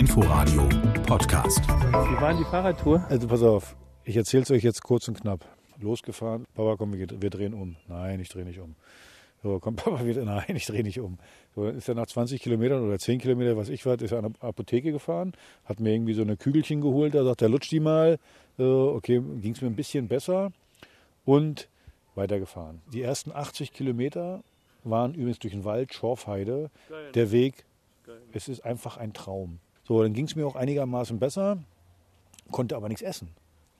Inforadio Podcast. Wie war denn die Fahrradtour? Also pass auf, ich erzähle es euch jetzt kurz und knapp. Losgefahren, Papa, komm, wir, drehen um. Nein, ich drehe nicht um. So, komm, Papa, wir, nein, ich drehe nicht um. So, dann ist er nach 20 Kilometern oder 10 Kilometern, was ich war, ist er an eine Apotheke gefahren, hat mir irgendwie so eine Kügelchen geholt, da sagt er, lutsch die mal. So, okay, ging es mir ein bisschen besser und weitergefahren. Die ersten 80 Kilometer waren übrigens durch den Wald, Schorfheide. Der Weg, es ist einfach ein Traum. So, dann ging es mir auch einigermaßen besser, konnte aber nichts essen.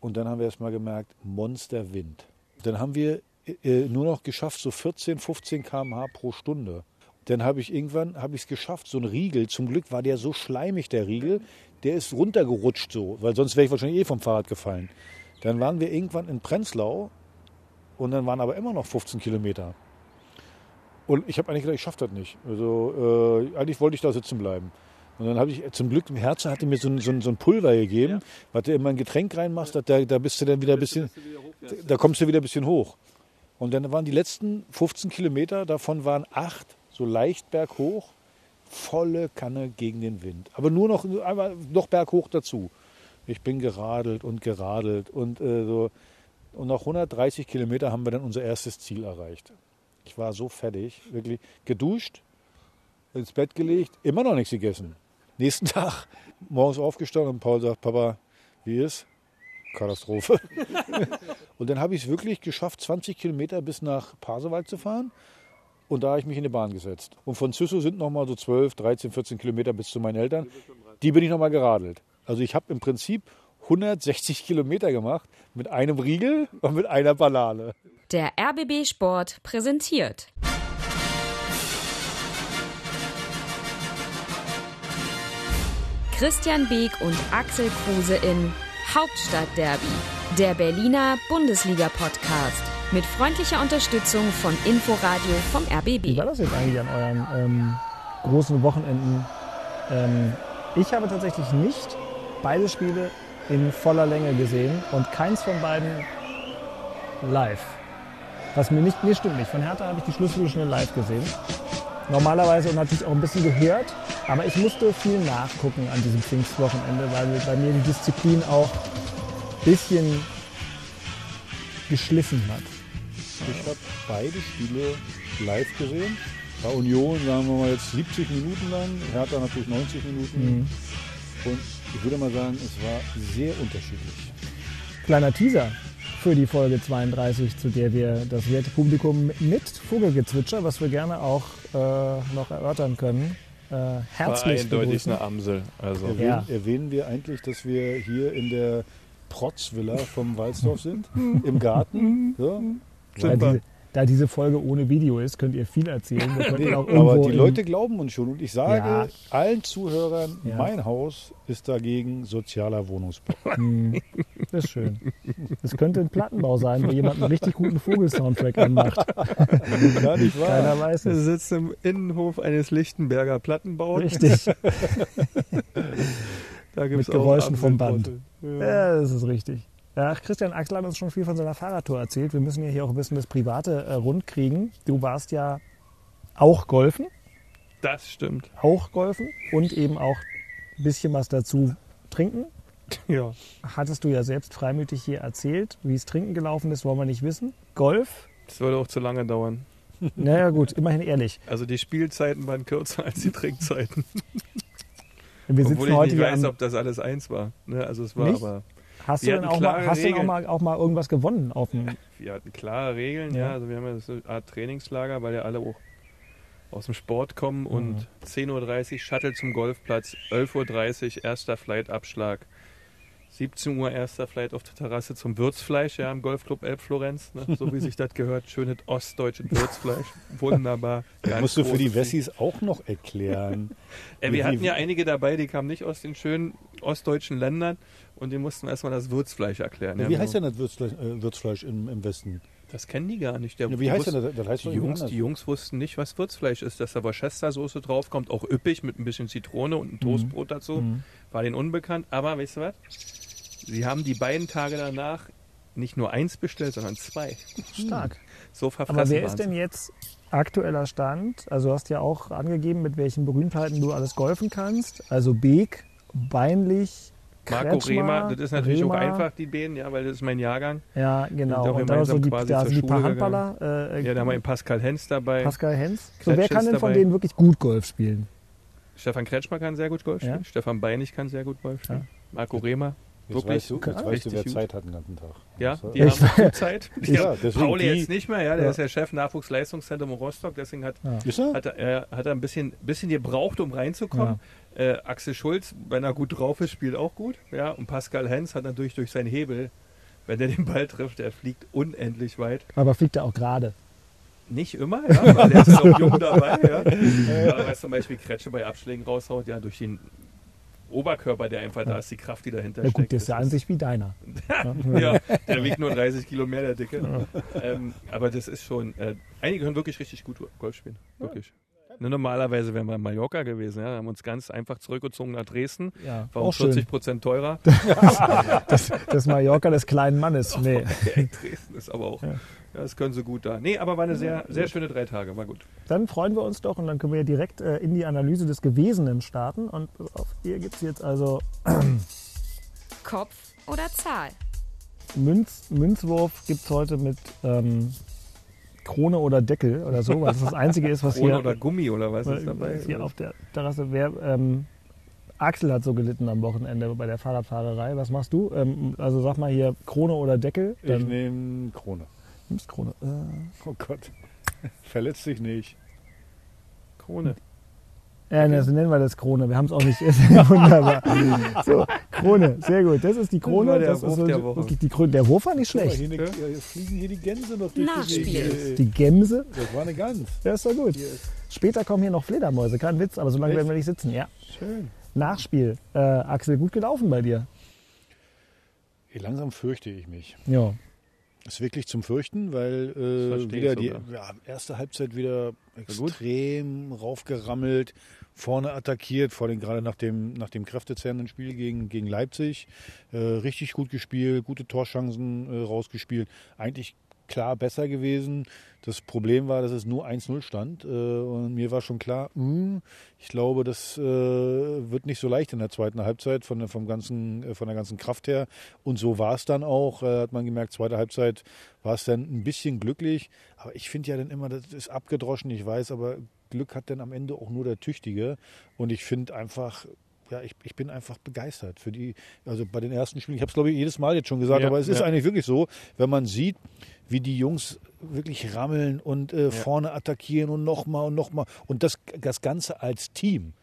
Und dann haben wir erst mal gemerkt, Monsterwind. Dann haben wir äh, nur noch geschafft, so 14, 15 km/h pro Stunde. Dann habe ich irgendwann habe ich es geschafft, so ein Riegel. Zum Glück war der so schleimig, der Riegel, der ist runtergerutscht so, weil sonst wäre ich wahrscheinlich eh vom Fahrrad gefallen. Dann waren wir irgendwann in Prenzlau und dann waren aber immer noch 15 Kilometer. Und ich habe eigentlich gedacht, ich schaffe das nicht. Also äh, eigentlich wollte ich da sitzen bleiben. Und dann habe ich zum Glück im Herzen hatte mir so ein, so ein, so ein Pulver gegeben, ja. was du immer ein Getränk reinmachst, da, da bist du dann wieder ein bisschen, da kommst du wieder ein bisschen hoch. Und dann waren die letzten 15 Kilometer, davon waren acht so leicht berghoch, volle Kanne gegen den Wind. Aber nur noch, einmal noch berghoch dazu. Ich bin geradelt und geradelt und äh, so. Und nach 130 Kilometer haben wir dann unser erstes Ziel erreicht. Ich war so fertig, wirklich geduscht, ins Bett gelegt, immer noch nichts gegessen. Nächsten Tag morgens aufgestanden und Paul sagt, Papa, wie ist? Katastrophe. und dann habe ich es wirklich geschafft, 20 Kilometer bis nach Pasewalk zu fahren. Und da habe ich mich in die Bahn gesetzt. Und von Züssow sind noch mal so 12, 13, 14 Kilometer bis zu meinen Eltern. Die bin ich noch mal geradelt. Also ich habe im Prinzip 160 Kilometer gemacht mit einem Riegel und mit einer Banane. Der RBB Sport präsentiert. Christian Beek und Axel Kruse in Hauptstadtderby, der Berliner Bundesliga-Podcast. Mit freundlicher Unterstützung von Inforadio vom RBB. Wie war das jetzt eigentlich an euren ähm, großen Wochenenden? Ähm, ich habe tatsächlich nicht beide Spiele in voller Länge gesehen und keins von beiden live. Was mir nicht, nee, stimmt nicht. Von Hertha habe ich die Schlussviertelstunde live gesehen. Normalerweise und natürlich auch ein bisschen gehört. Aber ich musste viel nachgucken an diesem Pfingstwochenende, weil bei mir die Disziplin auch ein bisschen geschliffen hat. Ich habe beide Spiele live gesehen. Bei Union, sagen wir mal jetzt 70 Minuten lang, Hertha natürlich 90 Minuten. Mhm. Und ich würde mal sagen, es war sehr unterschiedlich. Kleiner Teaser für die Folge 32, zu der wir das werte Publikum mit Vogelgezwitscher, was wir gerne auch noch erörtern können, äh, herzlich war eindeutig begrüßen. eine Amsel. Also. Erwähnen, ja. erwähnen wir eigentlich, dass wir hier in der Protzvilla vom Walsdorf sind, im Garten. So. Ja, diese, da diese Folge ohne Video ist, könnt ihr viel erzählen. Nee, aber die Leute glauben uns schon. Und ich sage ja. allen Zuhörern, ja. mein Haus ist dagegen sozialer Wohnungsbau. Hm, das ist schön. Das könnte ein Plattenbau sein, wo jemand einen richtig guten Vogelsoundtrack anmacht. Ja, nicht wahr. Keiner weiß es. Er sitzt im Innenhof eines Lichtenberger Plattenbaus. Richtig. da gibt's Mit Geräuschen vom Band. Ja. ja, das ist richtig. Ja, Christian Axel hat uns schon viel von seiner Fahrradtour erzählt. Wir müssen ja hier auch ein bisschen das Private äh, rund kriegen. Du warst ja auch golfen. Das stimmt. Auch golfen und eben auch ein bisschen was dazu trinken. Ja. Hattest du ja selbst freimütig hier erzählt. Wie es trinken gelaufen ist, wollen wir nicht wissen. Golf. Das würde auch zu lange dauern. Naja, gut, immerhin ehrlich. Also die Spielzeiten waren kürzer als die Trinkzeiten. Wir sitzen Obwohl ich heute nicht weiß, ob das alles eins war. Ne? Also es war nicht? aber. Hast du denn auch mal, hast du auch mal, auch mal irgendwas gewonnen auf dem? Wir hatten klare Regeln, ja. ja. Also wir haben ja so eine Art Trainingslager, weil ja alle auch aus dem Sport kommen und mhm. 10.30 Uhr Shuttle zum Golfplatz, 11.30 Uhr erster Flight-Abschlag, 17 Uhr erster Flight auf der Terrasse zum Würzfleisch, ja, im Golfclub Elbflorenz, ne, so wie sich das gehört. Schönes ostdeutsches Würzfleisch. Wunderbar. Das musst du für die Wessis auch noch erklären. äh, wir hatten ja einige dabei, die kamen nicht aus den schönen ostdeutschen Ländern und die mussten erstmal das Würzfleisch erklären. Ja, wie heißt denn das Würzfleisch, äh, Würzfleisch im, im, Westen? Das kennen die gar nicht. Der, ja, wie heißt denn das? das heißt die, Jungs, die Jungs wussten nicht, was Würzfleisch ist. Dass da Worcester-Soße draufkommt, auch üppig mit ein bisschen Zitrone und ein mhm. Toastbrot dazu. Mhm. War denen unbekannt. Aber weißt du was? Sie haben die beiden Tage danach nicht nur eins bestellt, sondern zwei. Stark. So verfressen Aber wer ist denn jetzt aktueller Stand? Also du hast ja auch angegeben, mit welchen Berühmtheiten du alles golfen kannst. Also Beek Beinlich, Marco Kretschmer, Rehmer, das ist natürlich Rehmer. auch einfach, die beiden, ja, weil das ist mein Jahrgang. Ja, genau. Auch Und dann so die, da sind die paar Handballer. Äh, Ja, da haben wir den Pascal Hens dabei. Pascal Hens. So, wer kann denn von dabei. denen wirklich gut Golf spielen? Stefan Kretschmer kann sehr gut Golf Ja. spielen. Stefan Beinig kann sehr gut Golf spielen. Marco Rehmer. Jetzt Wirklich? weißt du, jetzt weißt du wer gut. Zeit hat den ganzen Tag. Ja, die haben Ich- gut Zeit. Die Ja, haben Pauli die- jetzt nicht mehr, ja, der Ja. ist der Chef Nachwuchsleistungszentrum Rostock, deswegen hat, er? hat, er, er, hat er ein bisschen, bisschen gebraucht, um reinzukommen. Äh, Axel Schulz, wenn er gut drauf ist, spielt auch gut. Ja, und Pascal Hens hat natürlich durch seinen Hebel, wenn er den Ball trifft, der fliegt unendlich weit. Aber fliegt er auch gerade? Nicht immer, ja, weil der ist noch jung dabei. Ja. Ja, weil zum Beispiel Kretsche bei Abschlägen raushaut, ja, durch den Oberkörper, der einfach da ist, die Kraft, die dahinter Ja steckt. gut, der ist ja an sich wie deiner. ja, der wiegt nur 30 Kilo mehr, der Dicke. Ähm, aber das ist schon, äh, einige können wirklich richtig gut Golf spielen. Wirklich. Ne, normalerweise wären wir in Mallorca gewesen, ja, haben uns ganz einfach zurückgezogen nach Dresden. Ja, War auch schön. 40 Prozent teurer. Das, das Mallorca des kleinen Mannes. Nee. Dresden ist aber auch, Ja. ja. das können sie gut da. Nee, aber war eine sehr, sehr schöne drei Tage, war gut. Dann freuen wir uns doch und dann können wir ja direkt äh, in die Analyse des Gewesenen starten. Und auf, hier gibt es jetzt also Kopf oder Zahl? Münz, Münzwurf gibt es heute mit ähm, Krone oder Deckel oder so, weil das das Einzige ist, was Krone hier, oder Gummi oder was ist dabei? was hier auf der Terrasse wäre. Ähm, Axel hat so gelitten am Wochenende bei der Fahrradfahrerei. Was machst du? Ähm, also sag mal hier Krone oder Deckel. Ich Dann nehme Krone. nimmst Krone. Äh, Oh Gott. Verletzt dich nicht. Krone. Ja, ne, so nennen wir das Krone. Wir haben es auch nicht. Wunderbar. So, Krone, sehr gut. Das ist die Krone. der das ist Wurf so wirklich die Krone. Der Wurf war nicht schlecht. Hier, eine, fliegen hier die Gänse noch durch Nachspiel. die Gemse, Das war eine Gans. ja, ist doch gut. Später kommen hier noch Fledermäuse, kein Witz, aber so lange Echt? werden wir nicht sitzen. Ja. schön. Nachspiel. Äh, Axel, gut gelaufen bei dir. Langsam fürchte ich mich. Ja. Ist wirklich zum Fürchten, weil Das äh, wieder die ja, erste Halbzeit wieder gut. extrem raufgerammelt, vorne attackiert, vor allem gerade nach dem, nach dem kräftezerrenden Spiel gegen, gegen Leipzig. Äh, richtig gut gespielt, gute Torschancen äh, rausgespielt. Eigentlich klar besser gewesen. Das Problem war, dass es nur 1-0 stand. Äh, und mir war schon klar, mh, ich glaube, das äh, wird nicht so leicht in der zweiten Halbzeit von, der- vom ganzen, äh, von der ganzen Kraft her. Und so war es dann auch. Äh, hat man gemerkt, zweite Halbzeit war es dann ein bisschen glücklich. Aber ich finde ja dann immer, das ist abgedroschen, ich weiß, aber Glück hat dann am Ende auch nur der Tüchtige. Und ich finde einfach, ja, ich, ich bin einfach begeistert für die, also bei den ersten Spielen, ich habe es glaube ich jedes Mal jetzt schon gesagt, Ja, aber es ist ja. eigentlich wirklich so, wenn man sieht, wie die Jungs wirklich rammeln und äh, vorne attackieren und nochmal und nochmal und das, das Ganze als Team.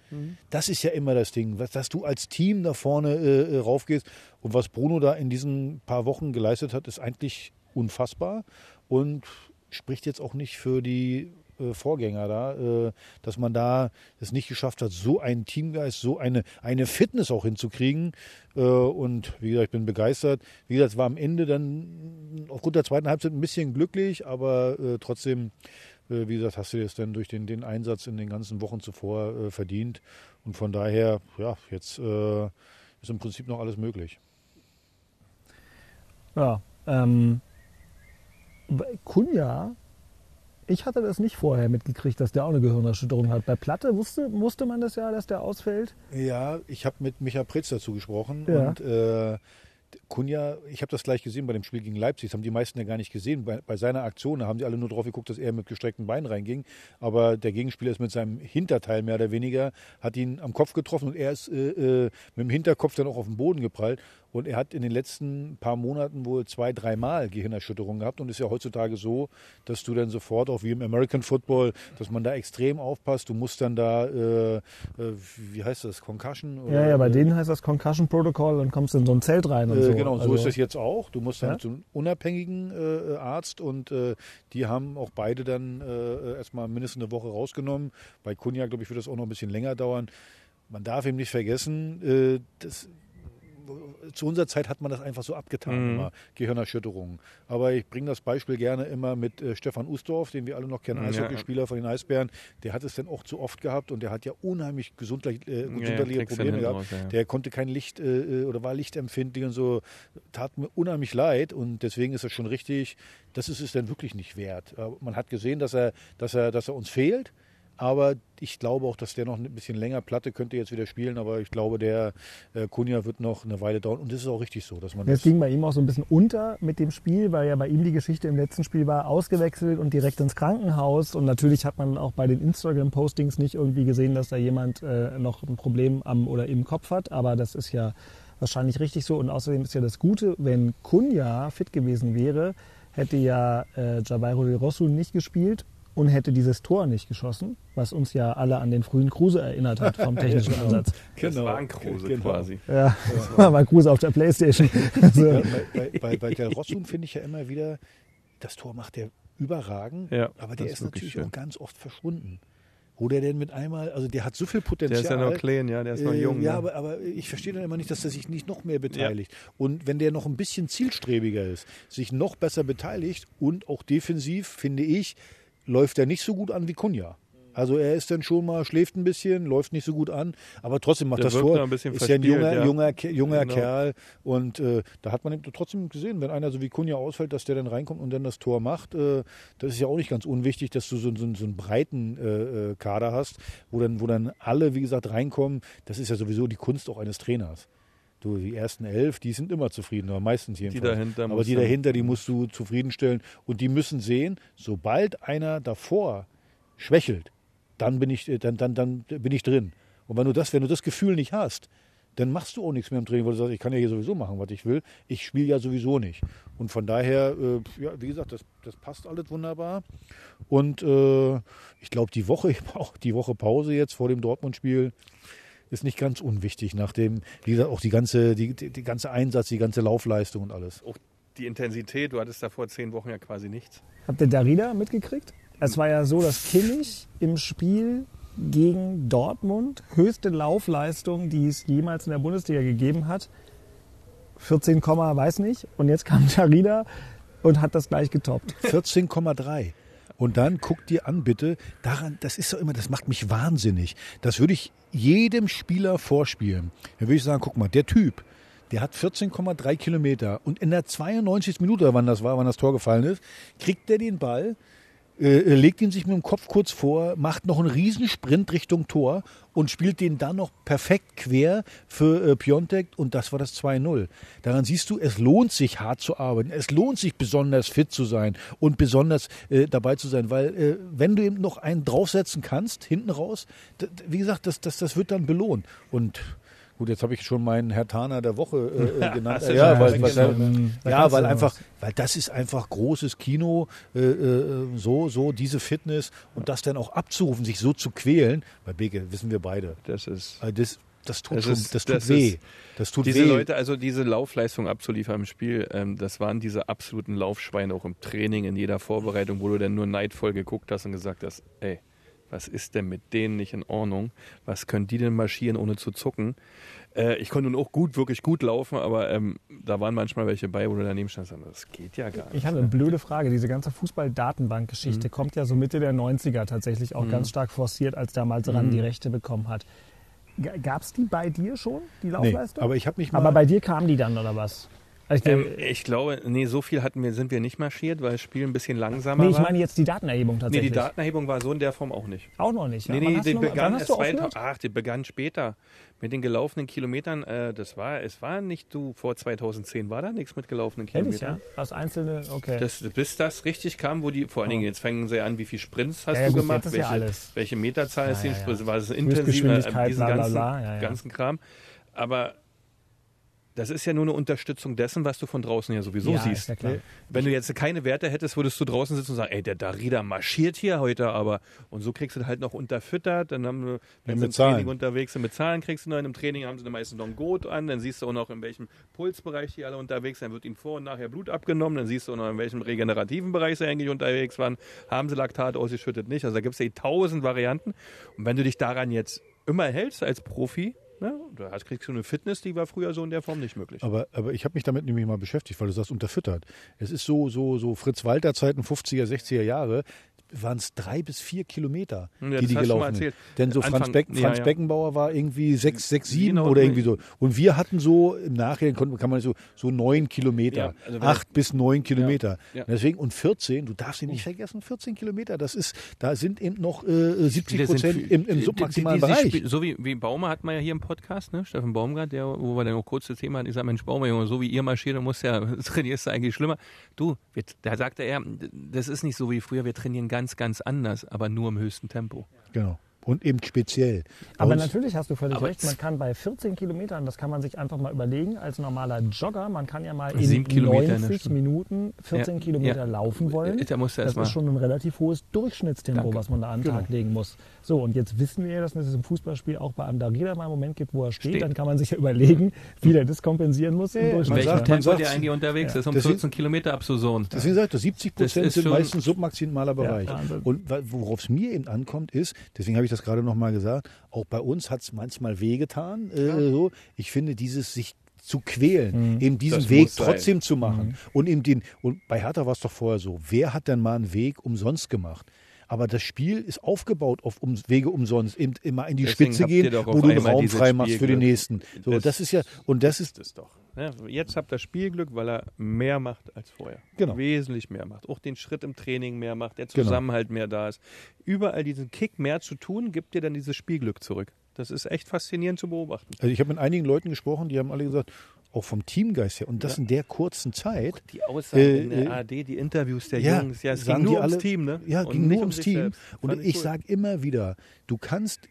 Das ist ja immer das Ding, was, dass du als Team da vorne äh, äh, raufgehst. Und was Bruno da in diesen paar Wochen geleistet hat, ist eigentlich unfassbar und spricht jetzt auch nicht für die äh, Vorgänger da, äh, dass man da es nicht geschafft hat, so einen Teamgeist, so eine, eine Fitness auch hinzukriegen. Äh, und wie gesagt, ich bin begeistert. Wie gesagt, es war am Ende dann aufgrund der zweiten Halbzeit ein bisschen glücklich, aber äh, trotzdem, äh, wie gesagt, hast du es dann durch den, den Einsatz in den ganzen Wochen zuvor verdient. Und von daher, ja, jetzt ist im Prinzip noch alles möglich. Ja. Ähm, Kunja, ich hatte das nicht vorher mitgekriegt, dass der auch eine Gehirnerschütterung hat. Bei Platte wusste, wusste man das ja, dass der ausfällt. Ja, ich habe mit Micha Pritz dazu gesprochen Ja. und äh, Kunja, ich habe das gleich gesehen bei dem Spiel gegen Leipzig, das haben die meisten ja gar nicht gesehen. Bei, bei seiner Aktion, haben die alle nur drauf geguckt, dass er mit gestreckten Beinen reinging. Aber der Gegenspieler ist mit seinem Hinterteil mehr oder weniger, hat ihn am Kopf getroffen und er ist äh, äh, mit dem Hinterkopf dann auch auf den Boden geprallt. Und er hat in den letzten paar Monaten wohl zwei, dreimal Gehirnerschütterungen gehabt und ist ja heutzutage so, dass du dann sofort, auch wie im American Football, dass man da extrem aufpasst. Du musst dann da, äh, äh, wie heißt das, Concussion? Ja, ja, bei äh, denen heißt das Concussion Protocol und kommst in so ein Zelt rein und äh, so. Genau, so Also, ist es jetzt auch. Du musst dann Ja? zu einem unabhängigen äh, Arzt und äh, die haben auch beide dann erstmal mindestens eine Woche rausgenommen. Bei Kunja, glaube ich, wird das auch noch ein bisschen länger dauern. Man darf ihm nicht vergessen, äh, das, zu unserer Zeit hat man das einfach so abgetan, Mhm. immer, Gehirnerschütterungen. Aber ich bringe das Beispiel gerne immer mit äh, Stefan Ustorf, den wir alle noch kennen, Ja. Eishockeyspieler von den Eisbären. Der hat es dann auch zu oft gehabt und der hat ja unheimlich gesundlich, äh, Ja, gesundheitliche du Probleme gehabt. raus, ja. Der konnte kein Licht äh, oder war lichtempfindlich und so. Tat mir unheimlich leid und deswegen ist es schon richtig, das ist es dann wirklich nicht wert. Aber Man hat gesehen, dass er, dass er, dass er uns fehlt. Aber ich glaube auch, dass der noch ein bisschen länger Platte könnte jetzt wieder spielen, aber ich glaube, der äh, Kunja wird noch eine Weile dauern und das ist auch richtig so, dass man Das das ging bei ihm auch so ein bisschen unter mit dem Spiel, weil ja bei ihm die Geschichte im letzten Spiel war, ausgewechselt und direkt ins Krankenhaus. Und natürlich hat man auch bei den Instagram-Postings nicht irgendwie gesehen, dass da jemand äh, noch ein Problem am oder im Kopf hat. Aber das ist ja wahrscheinlich richtig so. Und außerdem ist ja das Gute, wenn Kunja fit gewesen wäre, hätte ja äh, Jabairo de Rosso nicht gespielt und hätte dieses Tor nicht geschossen, was uns ja alle an den frühen Kruse erinnert hat vom technischen Ansatz. Das war ein Kruse Genau. quasi. Ja, war mal Kruse auf der Playstation. Also, Ja, bei, bei, bei, der Rossun finde ich ja immer wieder, das Tor macht der überragend, Ja, aber der das ist ist natürlich schön. auch ganz oft verschwunden. Wo der denn mit einmal, also der hat so viel Der Potenzial. ist ja noch klein, ja, der ist noch Äh, jung. Ja, ne? aber, aber ich verstehe dann immer nicht, dass er sich nicht noch mehr beteiligt. Und wenn der noch ein bisschen zielstrebiger ist, sich noch besser beteiligt und auch defensiv, finde ich, läuft er nicht so gut an wie Kunja. Also er ist dann schon mal, schläft ein bisschen, läuft nicht so gut an, aber trotzdem macht Der das noch ein bisschen ist ja ein junger, ja. junger, junger Genau. Kerl und äh, da hat man eben trotzdem gesehen, wenn einer so wie Kunja ausfällt, dass der dann reinkommt und dann das Tor macht. Äh, das ist ja auch nicht ganz unwichtig, dass du so, so, so einen breiten äh, äh, Kader hast, wo dann, wo dann alle, wie gesagt, reinkommen. Das ist ja sowieso die Kunst auch eines Trainers. Du, die ersten elf, die sind immer zufrieden, aber meistens jedenfalls. dahinter aber die dahinter, die musst du zufriedenstellen und die müssen sehen, sobald einer davor schwächelt, dann bin ich, äh, dann, dann, dann bin ich drin. Und wenn du das, wenn du das Gefühl nicht hast, dann machst du auch nichts mehr im Training, weil du sagst, ich kann ja hier sowieso machen, was ich will. Ich spiele ja sowieso nicht. Und von daher, äh, ja, wie gesagt, das, das passt alles wunderbar. Und äh, ich glaube, die Woche, auch die Woche Pause jetzt vor dem Dortmund-Spiel ist nicht ganz unwichtig, nachdem, gesagt, auch die ganze, die, die, die ganze Einsatz, die ganze Laufleistung und alles. Auch die Intensität, du hattest da vor zehn Wochen ja quasi nichts. Habt ihr Darida mitgekriegt? Es war ja so, dass Kimmich im Spiel gegen Dortmund höchste Laufleistung, die es jemals in der Bundesliga gegeben hat. 14, weiß nicht. Und jetzt kam Darida und hat das gleich getoppt. 14,3. Und dann guck dir an, bitte, daran, das ist doch immer, das macht mich wahnsinnig. Das würde ich jedem Spieler vorspielen. Dann würde ich sagen, guck mal, der Typ, der hat 14,3 Kilometer und in der 92. Minute, wann das war, wann das Tor gefallen ist, kriegt der den Ball, äh, legt ihn sich mit dem Kopf kurz vor, macht noch einen riesen Sprint Richtung Tor und spielt den dann noch perfekt quer für äh, Piontek und das war das 2-0. Daran siehst du, es lohnt sich hart zu arbeiten, es lohnt sich besonders fit zu sein und besonders äh, dabei zu sein, weil äh, wenn du eben noch einen draufsetzen kannst, hinten raus, wie gesagt, das, das, das wird dann belohnt und Gut, jetzt habe ich schon meinen Herr Taner der Woche äh, äh, genannt. Ja, schon weil, weil. Da ja, weil einfach, weil das ist einfach großes Kino, äh, äh, so, so diese Fitness und das dann auch abzurufen, sich so zu quälen. Bei Beke wissen wir beide. Das ist. Äh, Das, das tut Das schon, ist- das tut das weh. ist- Das tut Diese weh. Leute, also diese Laufleistung abzuliefern im Spiel, ähm, das waren diese absoluten Laufschweine auch im Training, in jeder Vorbereitung, wo du dann nur neidvoll geguckt hast und gesagt hast, ey, was ist denn mit denen nicht in Ordnung? Was können die denn marschieren, ohne zu zucken? Äh, ich konnte nun auch gut, wirklich gut laufen, aber ähm, da waren manchmal welche bei, wo du daneben standst das geht ja gar nicht. Ich habe eine blöde Frage. Diese ganze Fußball-Datenbank-Geschichte kommt ja so Mitte der 90er tatsächlich auch ganz stark forciert, als damals RAN die Rechte bekommen hat. Gab es die bei dir schon, die nee, Laufleistung? aber ich habe mich mal. Aber bei dir kamen die dann, oder was? Also ich, Ähm, ich glaube, nee, so viel hatten wir, sind wir nicht marschiert, weil das Spiel ein bisschen langsamer nee, ich war. meine jetzt die Datenerhebung nee, tatsächlich. die Datenerhebung war so in der Form auch nicht. Auch noch nicht. Ja. Nee, nee, die begann wann hast erst du 2000, aufgehört? ach, die begann später. Mit den gelaufenen Kilometern, äh, das war, es war nicht du, vor 2010 war da nichts mit gelaufenen Ehrlich, Kilometern. ja? Als einzelne, okay. Das, bis das richtig kam, wo die, vor allen Dingen, jetzt fangen sie an, wie viel Sprints hast Ja, ja, du gut, gemacht, welche, ja alles. welche Meterzahl ist Ja, die, ja, ja. war es intensiver, Höchstgeschwindigkeit, diesen bla, bla, ganzen, bla, ja, ja. ganzen Kram. Aber das ist ja nur eine Unterstützung dessen, was du von draußen ja sowieso ja, siehst. Ist ja klar. Wenn du jetzt keine Werte hättest, würdest du draußen sitzen und sagen, ey, der Darida marschiert hier heute, aber und so kriegst du halt noch unterfüttert, dann haben wir, wenn sie im Zahlen. Training unterwegs sind, mit Zahlen kriegst du noch, im Training haben sie dann meistens noch einen Gurt an, dann siehst du auch noch, in welchem Pulsbereich die alle unterwegs sind, dann wird ihnen vor und nachher Blut abgenommen, dann siehst du auch noch, in welchem regenerativen Bereich sie eigentlich unterwegs waren, haben sie Laktat ausgeschüttet, nicht, also da gibt es ja tausend Varianten und wenn du dich daran jetzt immer hältst als Profi, ne, da kriegst du eine Fitness, die war früher so in der Form nicht möglich. Aber, aber ich habe mich damit nämlich mal beschäftigt, weil du sagst, unterfüttert. Es ist so, so, so Fritz-Walter-Zeiten, 50er, 60er Jahre. Waren es drei bis vier Kilometer, Ja, die das die gelaufen sind. Denn so Franz, Anfang- Becken, ja, Franz ja. Beckenbauer war irgendwie sechs, sechs, sieben Genau, oder irgendwie so. Und wir hatten so, im Nachhinein konnte- kann man so, so neun Kilometer. Also acht bis neun Kilometer. Deswegen, und 14, du darfst ihn nicht vergessen, 14 Kilometer, das ist, da sind eben noch äh, 70 Prozent im, im submaximalen die- die- die Bereich. So wie, wie Baumer hat man ja hier im Podcast, ne? Steffen Baumgart, der, wo wir dann auch kurz das Thema hatten, ich sag, Mensch, Baumer, Junge, so wie ihr marschiert, musst ja, trainierst du eigentlich schlimmer. Du, wir, da sagte er, das ist nicht so wie früher, wir trainieren ganz, ganz anders, aber nur im höchsten Tempo. Genau. Und eben speziell. Aber uns- natürlich hast du völlig recht. Man kann bei 14 Kilometern, das kann man sich einfach mal überlegen, als normaler Jogger, man kann ja mal in Sieben Kilometer in der 90 Stunde. Minuten 14 Ja, Kilometer ja. laufen wollen. Da Das ist schon ein relativ hohes Durchschnittstempo, Danke. was man da an den Tag legen muss. So, und jetzt wissen wir, dass es im Fußballspiel auch bei einem Darida mal einen Moment gibt, wo er steht. Steht. Dann kann man sich ja überlegen, wie der das kompensieren muss Ja, man in welchem sagt- man Tempo der eigentlich unterwegs ist, um Deswegen- 14 Kilometer abzusohnen. Deswegen sagt er, 70 Das Prozent ist sind meistens submaximaler Bereich. Und worauf es mir eben ankommt, ist, deswegen habe ich das gerade nochmal gesagt, auch bei uns hat es manchmal wehgetan. Äh, so. Ich finde, dieses sich zu quälen, eben diesen Das Weg sein. trotzdem zu machen. Und eben den, und bei Hertha war es doch vorher so, wer hat denn mal einen Weg umsonst gemacht? Aber das Spiel ist aufgebaut auf um, Wege umsonst, eben immer in die Deswegen Spitze gehen, wo du einen Raum frei machst für den nächsten. So, das, Das- ist ja, und das ist, es doch. Ja, jetzt habt ihr Spielglück, weil er mehr macht als vorher. Genau. Wesentlich mehr macht. Auch den Schritt im Training mehr macht, der Genau. Zusammenhalt mehr da ist. Überall diesen Kick mehr zu tun, gibt dir dann dieses Spielglück zurück. Das ist echt faszinierend zu beobachten. also ich habe mit einigen Leuten gesprochen, die haben alle gesagt, auch vom Teamgeist her, und das Ja. in der kurzen Zeit, Die Aussagen Äh, in der äh, AD, die Interviews der Ja, Jungs, ja, es ging nur ums alle- Team, ne? Ja, Und ging nur um ums Team. selbst. Und Fand ich cool. sage immer wieder, du kannst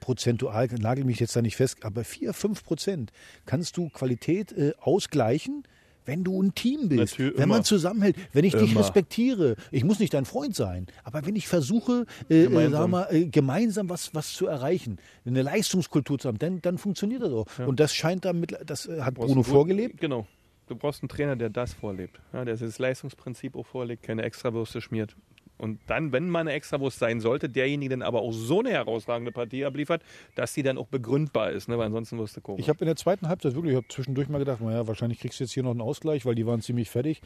prozentual, nagel mich jetzt da nicht fest, aber 4, 5 Prozent kannst du Qualität äh, ausgleichen, wenn du ein Team bist, Natürlich, wenn man immer. zusammenhält, wenn ich dich Immer. respektiere. Ich muss nicht dein Freund sein, aber wenn ich versuche, äh, äh, Gemeinsam. sag mal, äh, gemeinsam was, was zu erreichen, eine Leistungskultur zu haben, dann, dann funktioniert das auch. Und das scheint damit, das äh, hat Bruno vorgelebt. Genau. Du brauchst einen Trainer, der das vorlebt. Ja, der das Leistungsprinzip auch vorlegt, keine Extrawürste schmiert. Und dann, wenn mal eine Extrawurst sein sollte, derjenige dann aber auch so eine herausragende Partie abliefert, dass die dann auch begründbar ist, ne? weil ansonsten wirst du komisch. Ich habe in der zweiten Halbzeit wirklich, ich habe zwischendurch mal gedacht, naja, wahrscheinlich kriegst du jetzt hier noch einen Ausgleich, weil die waren ziemlich fertig.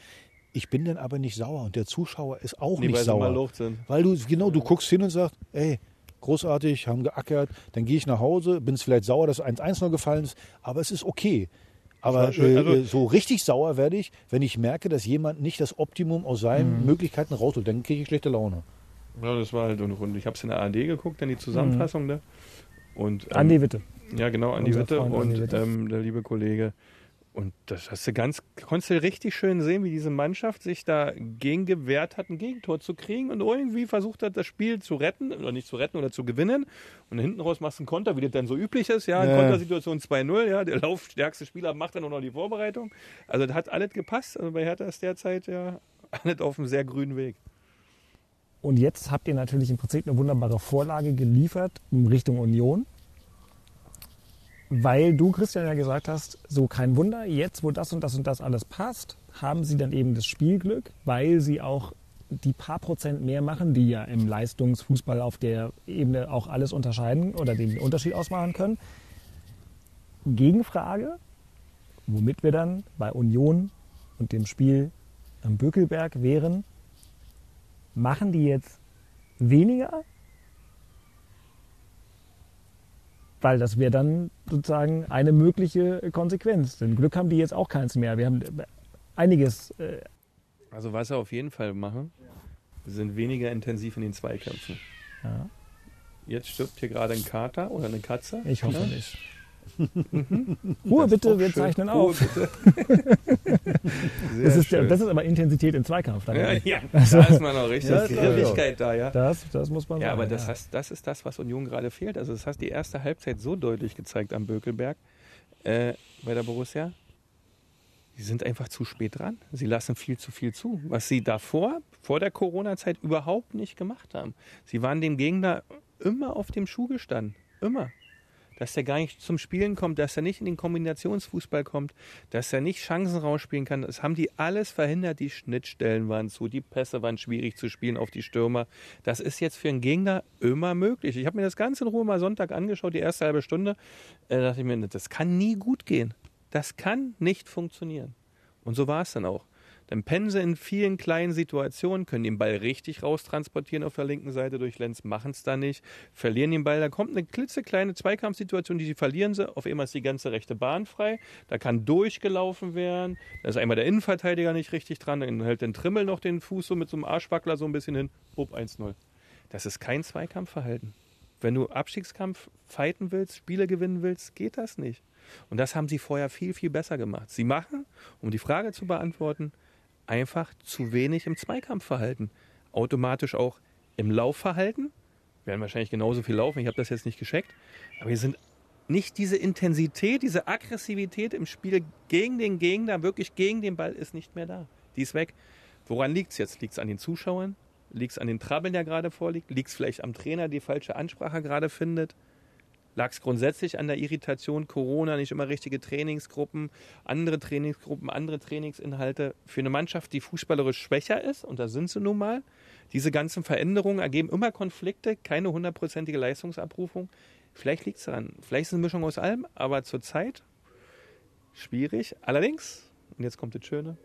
Ich bin dann aber nicht sauer und der Zuschauer ist auch Nee, nicht weil sie mal sauer. Luft sind. Weil du, genau, du guckst hin und sagst, ey, großartig, haben geackert, dann gehe ich nach Hause, bin es vielleicht sauer, dass 1-1 noch gefallen ist, aber es ist okay. Aber äh, Also- äh, so richtig sauer werde ich, wenn ich merke, dass jemand nicht das Optimum aus seinen Mhm. Möglichkeiten rausholt. Dann kriege ich schlechte Laune. Ja, das war halt und, und ich habe es in der AD geguckt, dann die Zusammenfassung da. Und, ähm, Andi Witte. Ja, genau, Andi Witte Freund Andi und Witte. ähm, der liebe Kollege. Und das hast du ganz, konntest du richtig schön sehen, wie diese Mannschaft sich da gegen gewehrt hat, ein Gegentor zu kriegen und irgendwie versucht hat, das Spiel zu retten, oder nicht zu retten oder zu gewinnen. Und hinten raus machst du einen Konter, wie das dann so üblich ist, ja, Ja. Kontersituation 2-0, ja, der laufstärkste Spieler macht dann auch noch die Vorbereitung. Also das hat alles gepasst. Also bei Hertha ist derzeit ja alles auf einem sehr grünen Weg. Und jetzt habt ihr natürlich im Prinzip eine wunderbare Vorlage geliefert in Richtung Union. Weil du, Christian, ja gesagt hast, so kein Wunder, jetzt wo das und das und das alles passt, haben sie dann eben das Spielglück, weil sie auch die paar Prozent mehr machen, die ja im Leistungsfußball auf der Ebene auch alles unterscheiden oder den Unterschied ausmachen können. Gegenfrage, womit wir dann bei Union und dem Spiel am Bökelberg wären, machen die jetzt weniger? Weil das wäre dann sozusagen eine mögliche Konsequenz. Denn Glück haben die jetzt auch keins mehr. Wir haben einiges. Äh, Also was sie auf jeden Fall machen, sind weniger intensiv in den Zweikämpfen. ja, Jetzt stirbt hier gerade ein Kater oder eine Katze. ich hoffe Ja? nicht. Ruhe Das bitte, auch wir schön. zeichnen Ruhe auf. Das ist, das ist aber Intensität im Zweikampf. Ja, ja, Also- da ist man noch richtig Ja, Griffigkeit da, ja. Das, das muss man Ja, sagen. aber das, hast, das ist das, was Union gerade fehlt. Also das hast die erste Halbzeit so deutlich gezeigt am Bökelberg äh, bei der Borussia. Sie sind einfach zu spät dran. Sie lassen viel zu viel zu. Was sie davor, vor der Corona-Zeit, überhaupt nicht gemacht haben. Sie waren dem Gegner immer auf dem Schuh gestanden. Immer. Dass der gar nicht zum Spielen kommt, dass er nicht in den Kombinationsfußball kommt, dass er nicht Chancen rausspielen kann. Das haben die alles verhindert. Die Schnittstellen waren zu, die Pässe waren schwierig zu spielen auf die Stürmer. Das ist jetzt für einen Gegner immer möglich. Ich habe mir das ganz in Ruhe mal Sonntag angeschaut, die erste halbe Stunde. Äh, dachte ich mir, das kann nie gut gehen. Das kann nicht funktionieren. Und so war es dann auch. Dann pennen in vielen kleinen Situationen, können den Ball richtig raustransportieren auf der linken Seite durch Lenz, machen es da nicht, verlieren den Ball. Da kommt eine klitzekleine Zweikampfsituation, die sie verlieren sie. Auf einmal ist die ganze rechte Bahn frei. Da kann durchgelaufen werden. Da ist einmal der Innenverteidiger nicht richtig dran. Dann hält den Trimmel noch den Fuß so mit so einem Arschwackler so ein bisschen hin. Up 1-0. Das ist kein Zweikampfverhalten. Wenn du Abstiegskampf fighten willst, Spiele gewinnen willst, geht das nicht. Und das haben sie vorher viel, viel besser gemacht. Sie machen, um die Frage zu beantworten, einfach zu wenig im Zweikampfverhalten. Automatisch auch im Laufverhalten. Wir werden wahrscheinlich genauso viel laufen, ich habe das jetzt nicht gescheckt. Aber wir sind nicht diese Intensität, diese Aggressivität im Spiel gegen den Gegner, wirklich gegen den Ball, ist nicht mehr da. Die ist weg. Woran liegt es jetzt? Liegt es an den Zuschauern? Liegt es an den Trabbeln, der gerade vorliegt? Liegt es vielleicht am Trainer, die falsche Ansprache gerade findet? Lag es grundsätzlich an der Irritation Corona, nicht immer richtige Trainingsgruppen, andere Trainingsgruppen, andere Trainingsinhalte für eine Mannschaft, die fußballerisch schwächer ist, und da sind sie nun mal. Diese ganzen Veränderungen ergeben immer Konflikte, keine hundertprozentige Leistungsabrufung. Vielleicht liegt es daran, vielleicht ist es eine Mischung aus allem, aber zurzeit schwierig. Allerdings, und jetzt kommt das Schöne,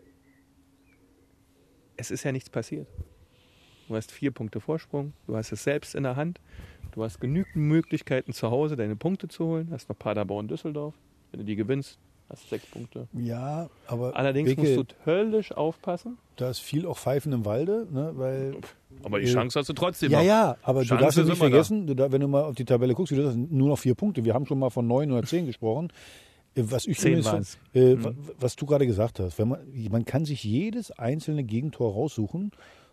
es ist ja nichts passiert. Du hast vier Punkte Vorsprung, du hast es selbst in der Hand, du hast genügend Möglichkeiten zu Hause deine Punkte zu holen, hast noch Paderborn, Düsseldorf. Wenn du die gewinnst, hast du sechs Punkte. Ja, aber Allerdings Beke, musst du höllisch aufpassen. da ist viel auch Pfeifen im Walde, ne, weil Aber die Äh, Chance hast du trotzdem Ja, noch. ja, aber Chance du darfst ja ist nicht immer da. vergessen, du da, wenn du mal auf die Tabelle guckst, du hast nur noch vier Punkte. Wir haben schon mal von neun oder zehn gesprochen. Äh, Was ich Zehn. Mhm. äh, wa- was du gerade gesagt hast, wenn man, man kann sich jedes einzelne Gegentor raussuchen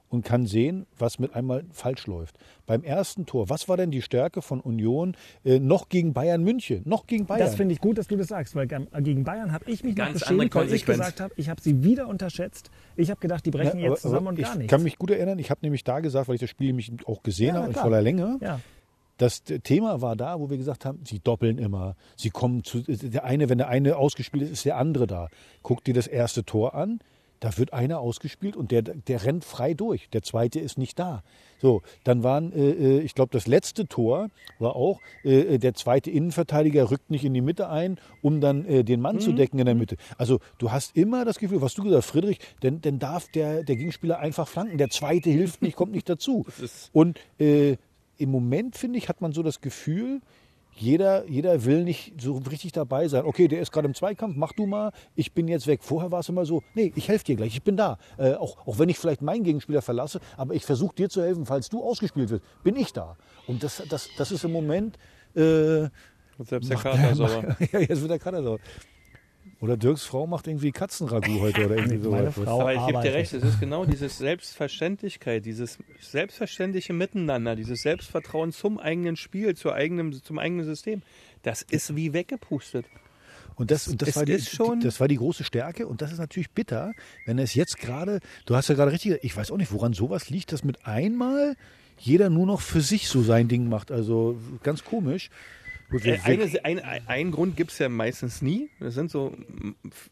und kann sehen, was mit einmal falsch läuft. Beim ersten Tor, was war denn die Stärke von Union äh, noch gegen Bayern München? Noch gegen Bayern. Das finde ich gut, dass du das sagst, weil gam- gegen Bayern habe ich mich Ganz noch beschämt, weil ich gesagt habe, ich habe sie wieder unterschätzt. Ich habe gedacht, die brechen Ja, jetzt zusammen und ich gar nichts. kann mich gut erinnern, ich habe nämlich da gesagt, weil ich das Spiel nämlich auch gesehen Ja, habe in voller Länge. ja. Das Thema war da, wo wir gesagt haben, sie doppeln immer. Sie kommen zu, der eine, wenn der eine ausgespielt ist, ist der andere da. Guck dir das erste Tor an. Da wird einer ausgespielt und der, der rennt frei durch. Der zweite ist nicht da. So, dann waren, äh, äh, ich glaube, das letzte Tor war auch, äh, der zweite Innenverteidiger rückt nicht in die Mitte ein, um dann äh, den Mann zu decken in der Mitte. Also du hast immer das Gefühl, was du gesagt hast, Friedrich, denn, denn darf der, der Gegenspieler einfach flanken. Der zweite hilft nicht, kommt nicht dazu. Und äh, im Moment, finde ich, hat man so das Gefühl, jeder, jeder will nicht so richtig dabei sein. Okay, der ist gerade im Zweikampf, mach du mal, ich bin jetzt weg. Vorher war es immer so, nee, ich helfe dir gleich, ich bin da. Äh, auch, auch wenn ich vielleicht meinen Gegenspieler verlasse, aber ich versuche dir zu helfen, falls du ausgespielt wirst, bin ich da. Und das, das, das ist im Moment... Äh, selbst der Kater sauer. ja, jetzt wird der Kater sauer. Oder Dirks Frau macht irgendwie Katzenragout heute oder irgendwie so. Meine. Frau Aber ich gebe dir recht, es ist genau diese Selbstverständlichkeit, dieses selbstverständliche Miteinander, dieses Selbstvertrauen zum eigenen Spiel, zur eigenen, zum eigenen System. Das ist wie weggepustet. Und das, und das, Es war die, schon- das war die große Stärke und das ist natürlich bitter, wenn es jetzt gerade, du hast ja gerade richtig, ich weiß auch nicht, woran sowas liegt, dass mit einmal jeder nur noch für sich so sein Ding macht. Also ganz komisch. Gut, Äh, Eine, ein, ein, Grund gibt es ja meistens nie. Das sind so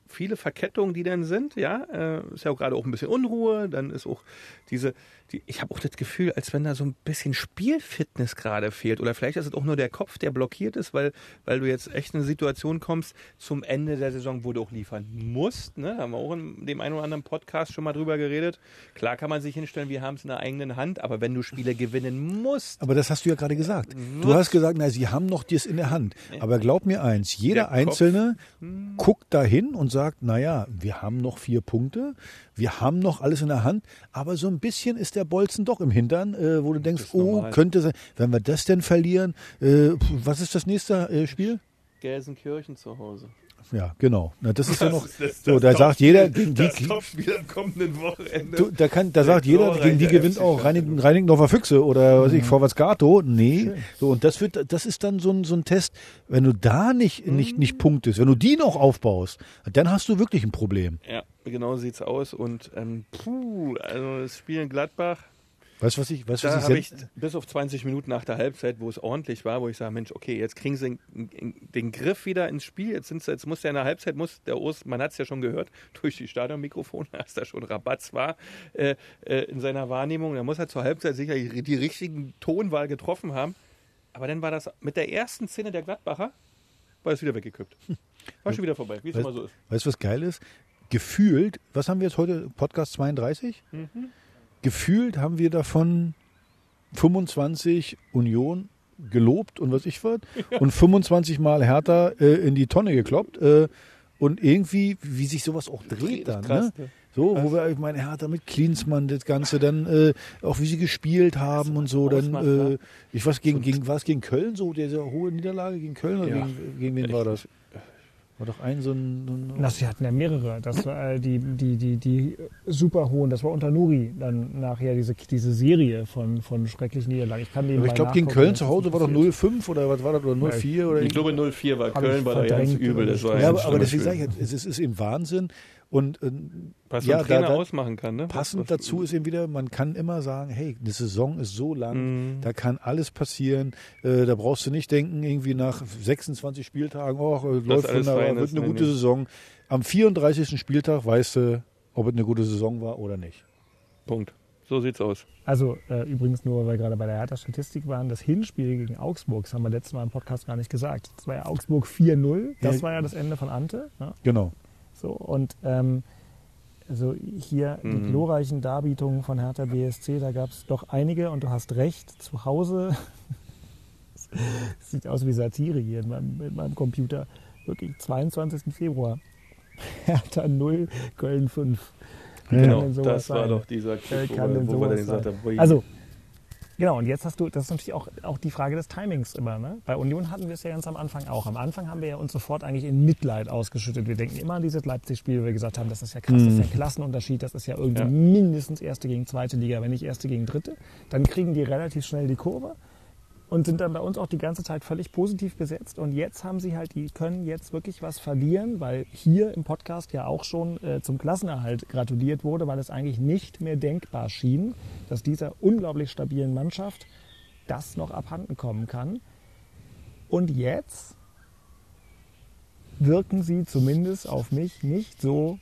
viele Verkettungen, die dann sind. Ja, äh, ist ja auch gerade auch ein bisschen Unruhe. Dann ist auch diese, die, ich habe auch das Gefühl, als wenn da so ein bisschen Spielfitness gerade fehlt. Oder vielleicht ist es auch nur der Kopf, der blockiert ist, weil, weil du jetzt echt in eine Situation kommst zum Ende der Saison, wo du auch liefern musst. Ne? Haben wir auch in dem einen oder anderen Podcast schon mal drüber geredet. Klar kann man sich hinstellen, wir haben es in der eigenen Hand, aber wenn du Spiele gewinnen musst, aber das hast du ja gerade gesagt. Du hast gesagt, na, sie haben noch das in der Hand. Aber glaub mir eins, jeder Der Kopf. Hm. Einzelne guckt dahin und sagt, naja, wir haben noch vier Punkte, wir haben noch alles in der Hand, aber so ein bisschen ist der Bolzen doch im Hintern, äh, wo du denkst, oh, könnte sein, wenn wir das denn verlieren, äh, was ist das nächste äh, Spiel? Gelsenkirchen zu Hause. Ja, genau. Na, das ist ja noch. das- so, das da sagt jeder, gegen die, das Topspiel am kommenden Wochenende. du, da, kann, da sagt jeder, gegen die gewinnt auch Reinig, Schalke. Reinickendorfer Füchse oder was ich, Vorwärts Gato. Nee. So, und das wird, das ist dann so ein, so ein Test. Wenn du da nicht, nicht, nicht punktest, wenn du die noch aufbaust, dann hast du wirklich ein Problem. Ja, genau sieht's aus. Und ähm, puh, also das Spiel in Gladbach, Weißt du, was ich, weißt, da was habe ich, ich bis auf 20 Minuten nach der Halbzeit, wo es ordentlich war, wo ich sage, Mensch, okay, jetzt kriegen sie den, den Griff wieder ins Spiel. Jetzt, sind sie, jetzt muss ja in der Halbzeit, muss der Ost, man hat es ja schon gehört, durch die Stadionmikrofone, dass da schon Rabatz war äh, äh, in seiner Wahrnehmung. Da muss er zur Halbzeit sicher die, richtigen Tonwahl getroffen haben. Aber dann war das mit der ersten Szene der Gladbacher, war es wieder weggekippt. War schon wieder vorbei, wie es immer so ist. weißt du, was geil ist? gefühlt, was haben wir jetzt heute, Podcast 32? Gefühlt haben wir davon 25 Union gelobt und was ich was und 25 Mal Hertha äh, in die Tonne gekloppt. Äh, und irgendwie, wie sich sowas auch dreht dann. Krass, ne? ne? So, wo wir, ich meine, Hertha mit Klinsmann, das Ganze, dann äh, auch wie sie gespielt haben und so, dann, ausmacht, äh, ne? ich weiß, gegen, gegen, war es gegen Köln so, diese hohe Niederlage gegen Köln oder Ja. gegen, gegen wen war das? War doch ein so ein, so ein Das, sie hatten ja mehrere. Das war äh, die, die, die, die super hohen, das war unter Nuri dann nachher diese, diese Serie von, von schrecklichen Niederlagen. Ich kann aber ich glaube, gegen Köln zu Hause war doch 0,5 oder was war das, oder 0,4 oder Ich glaube 04 war Köln, ich war da ganz übel. Das war Ja, aber, aber deswegen sage ich, es ist, es ist eben Wahnsinn. Und äh, Was ja, ein Trainer da- da- ausmachen kann. Ne? passend Was- dazu ist eben wieder, man kann immer sagen, hey, eine Saison ist so lang, Mhm. da kann alles passieren. Äh, da brauchst du nicht denken, irgendwie nach 26 Spieltagen, oh, äh, läuft alles wunderbar, wird ist. eine Nee, gute nee. Saison. Am 34. Spieltag weißt du, ob es eine gute Saison war oder nicht. Punkt. So sieht's aus. Also äh, übrigens nur, weil wir gerade bei der Hertha-Statistik waren, das Hinspiel gegen Augsburg, das haben wir letztes Mal im Podcast gar nicht gesagt. Das war ja Augsburg 4-0, das Ja. war ja das Ende von Ante. Ne? Genau. So, und ähm, also hier die Mhm. glorreichen Darbietungen von Hertha BSC, da gab es doch einige und du hast recht, zu Hause es sieht aus wie Satire hier in meinem, in meinem Computer. Wirklich, 22. Februar. Hertha 0, Köln 5. Wie kann Genau, das war sein? doch dieser Äh, Clip, denn wo, wo wir dann gesagt haben, Also, genau, und jetzt hast du, das ist natürlich auch, auch die Frage des Timings immer. Ne? Bei Union hatten wir es ja ganz am Anfang auch. Am Anfang haben wir ja uns sofort eigentlich in Mitleid ausgeschüttet. Wir denken immer an dieses Leipzig-Spiel, wo wir gesagt haben, das ist ja krass, das ist ja ein Klassenunterschied, das ist ja irgendwie Ja. mindestens erste gegen zweite Liga, wenn nicht erste gegen dritte. Dann kriegen die relativ schnell die Kurve und sind dann bei uns auch die ganze Zeit völlig positiv besetzt. Und jetzt haben sie halt, die können jetzt wirklich was verlieren, weil hier im Podcast ja auch schon äh, zum Klassenerhalt gratuliert wurde, weil es eigentlich nicht mehr denkbar schien, dass dieser unglaublich stabilen Mannschaft das noch abhanden kommen kann. Und jetzt wirken sie zumindest auf mich nicht so,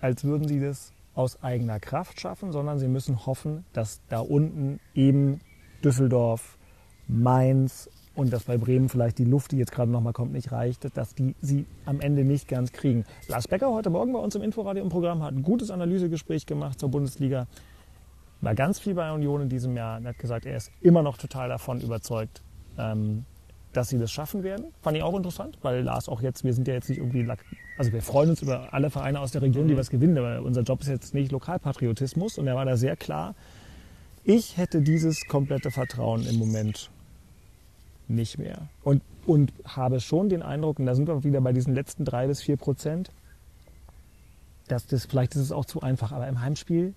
als würden sie das aus eigener Kraft schaffen, sondern sie müssen hoffen, dass da unten eben Düsseldorf, Mainz und dass bei Bremen vielleicht die Luft, die jetzt gerade nochmal kommt, nicht reicht, dass die sie am Ende nicht ganz kriegen. Lars Becker heute Morgen bei uns im Inforadio im Programm hat ein gutes Analysegespräch gemacht zur Bundesliga. War ganz viel bei Union in diesem Jahr und hat gesagt, er ist immer noch total davon überzeugt, ähm, dass sie das schaffen werden. Fand ich auch interessant, weil Lars auch jetzt, wir sind ja jetzt nicht irgendwie, also wir freuen uns über alle Vereine aus der Region, die was gewinnen, aber unser Job ist jetzt nicht Lokalpatriotismus und er war da sehr klar. Ich hätte dieses komplette Vertrauen im Moment nicht mehr. Und, und habe schon den Eindruck, und da sind wir wieder bei diesen letzten drei bis vier Prozent, dass das, vielleicht ist es auch zu einfach, aber im Heimspiel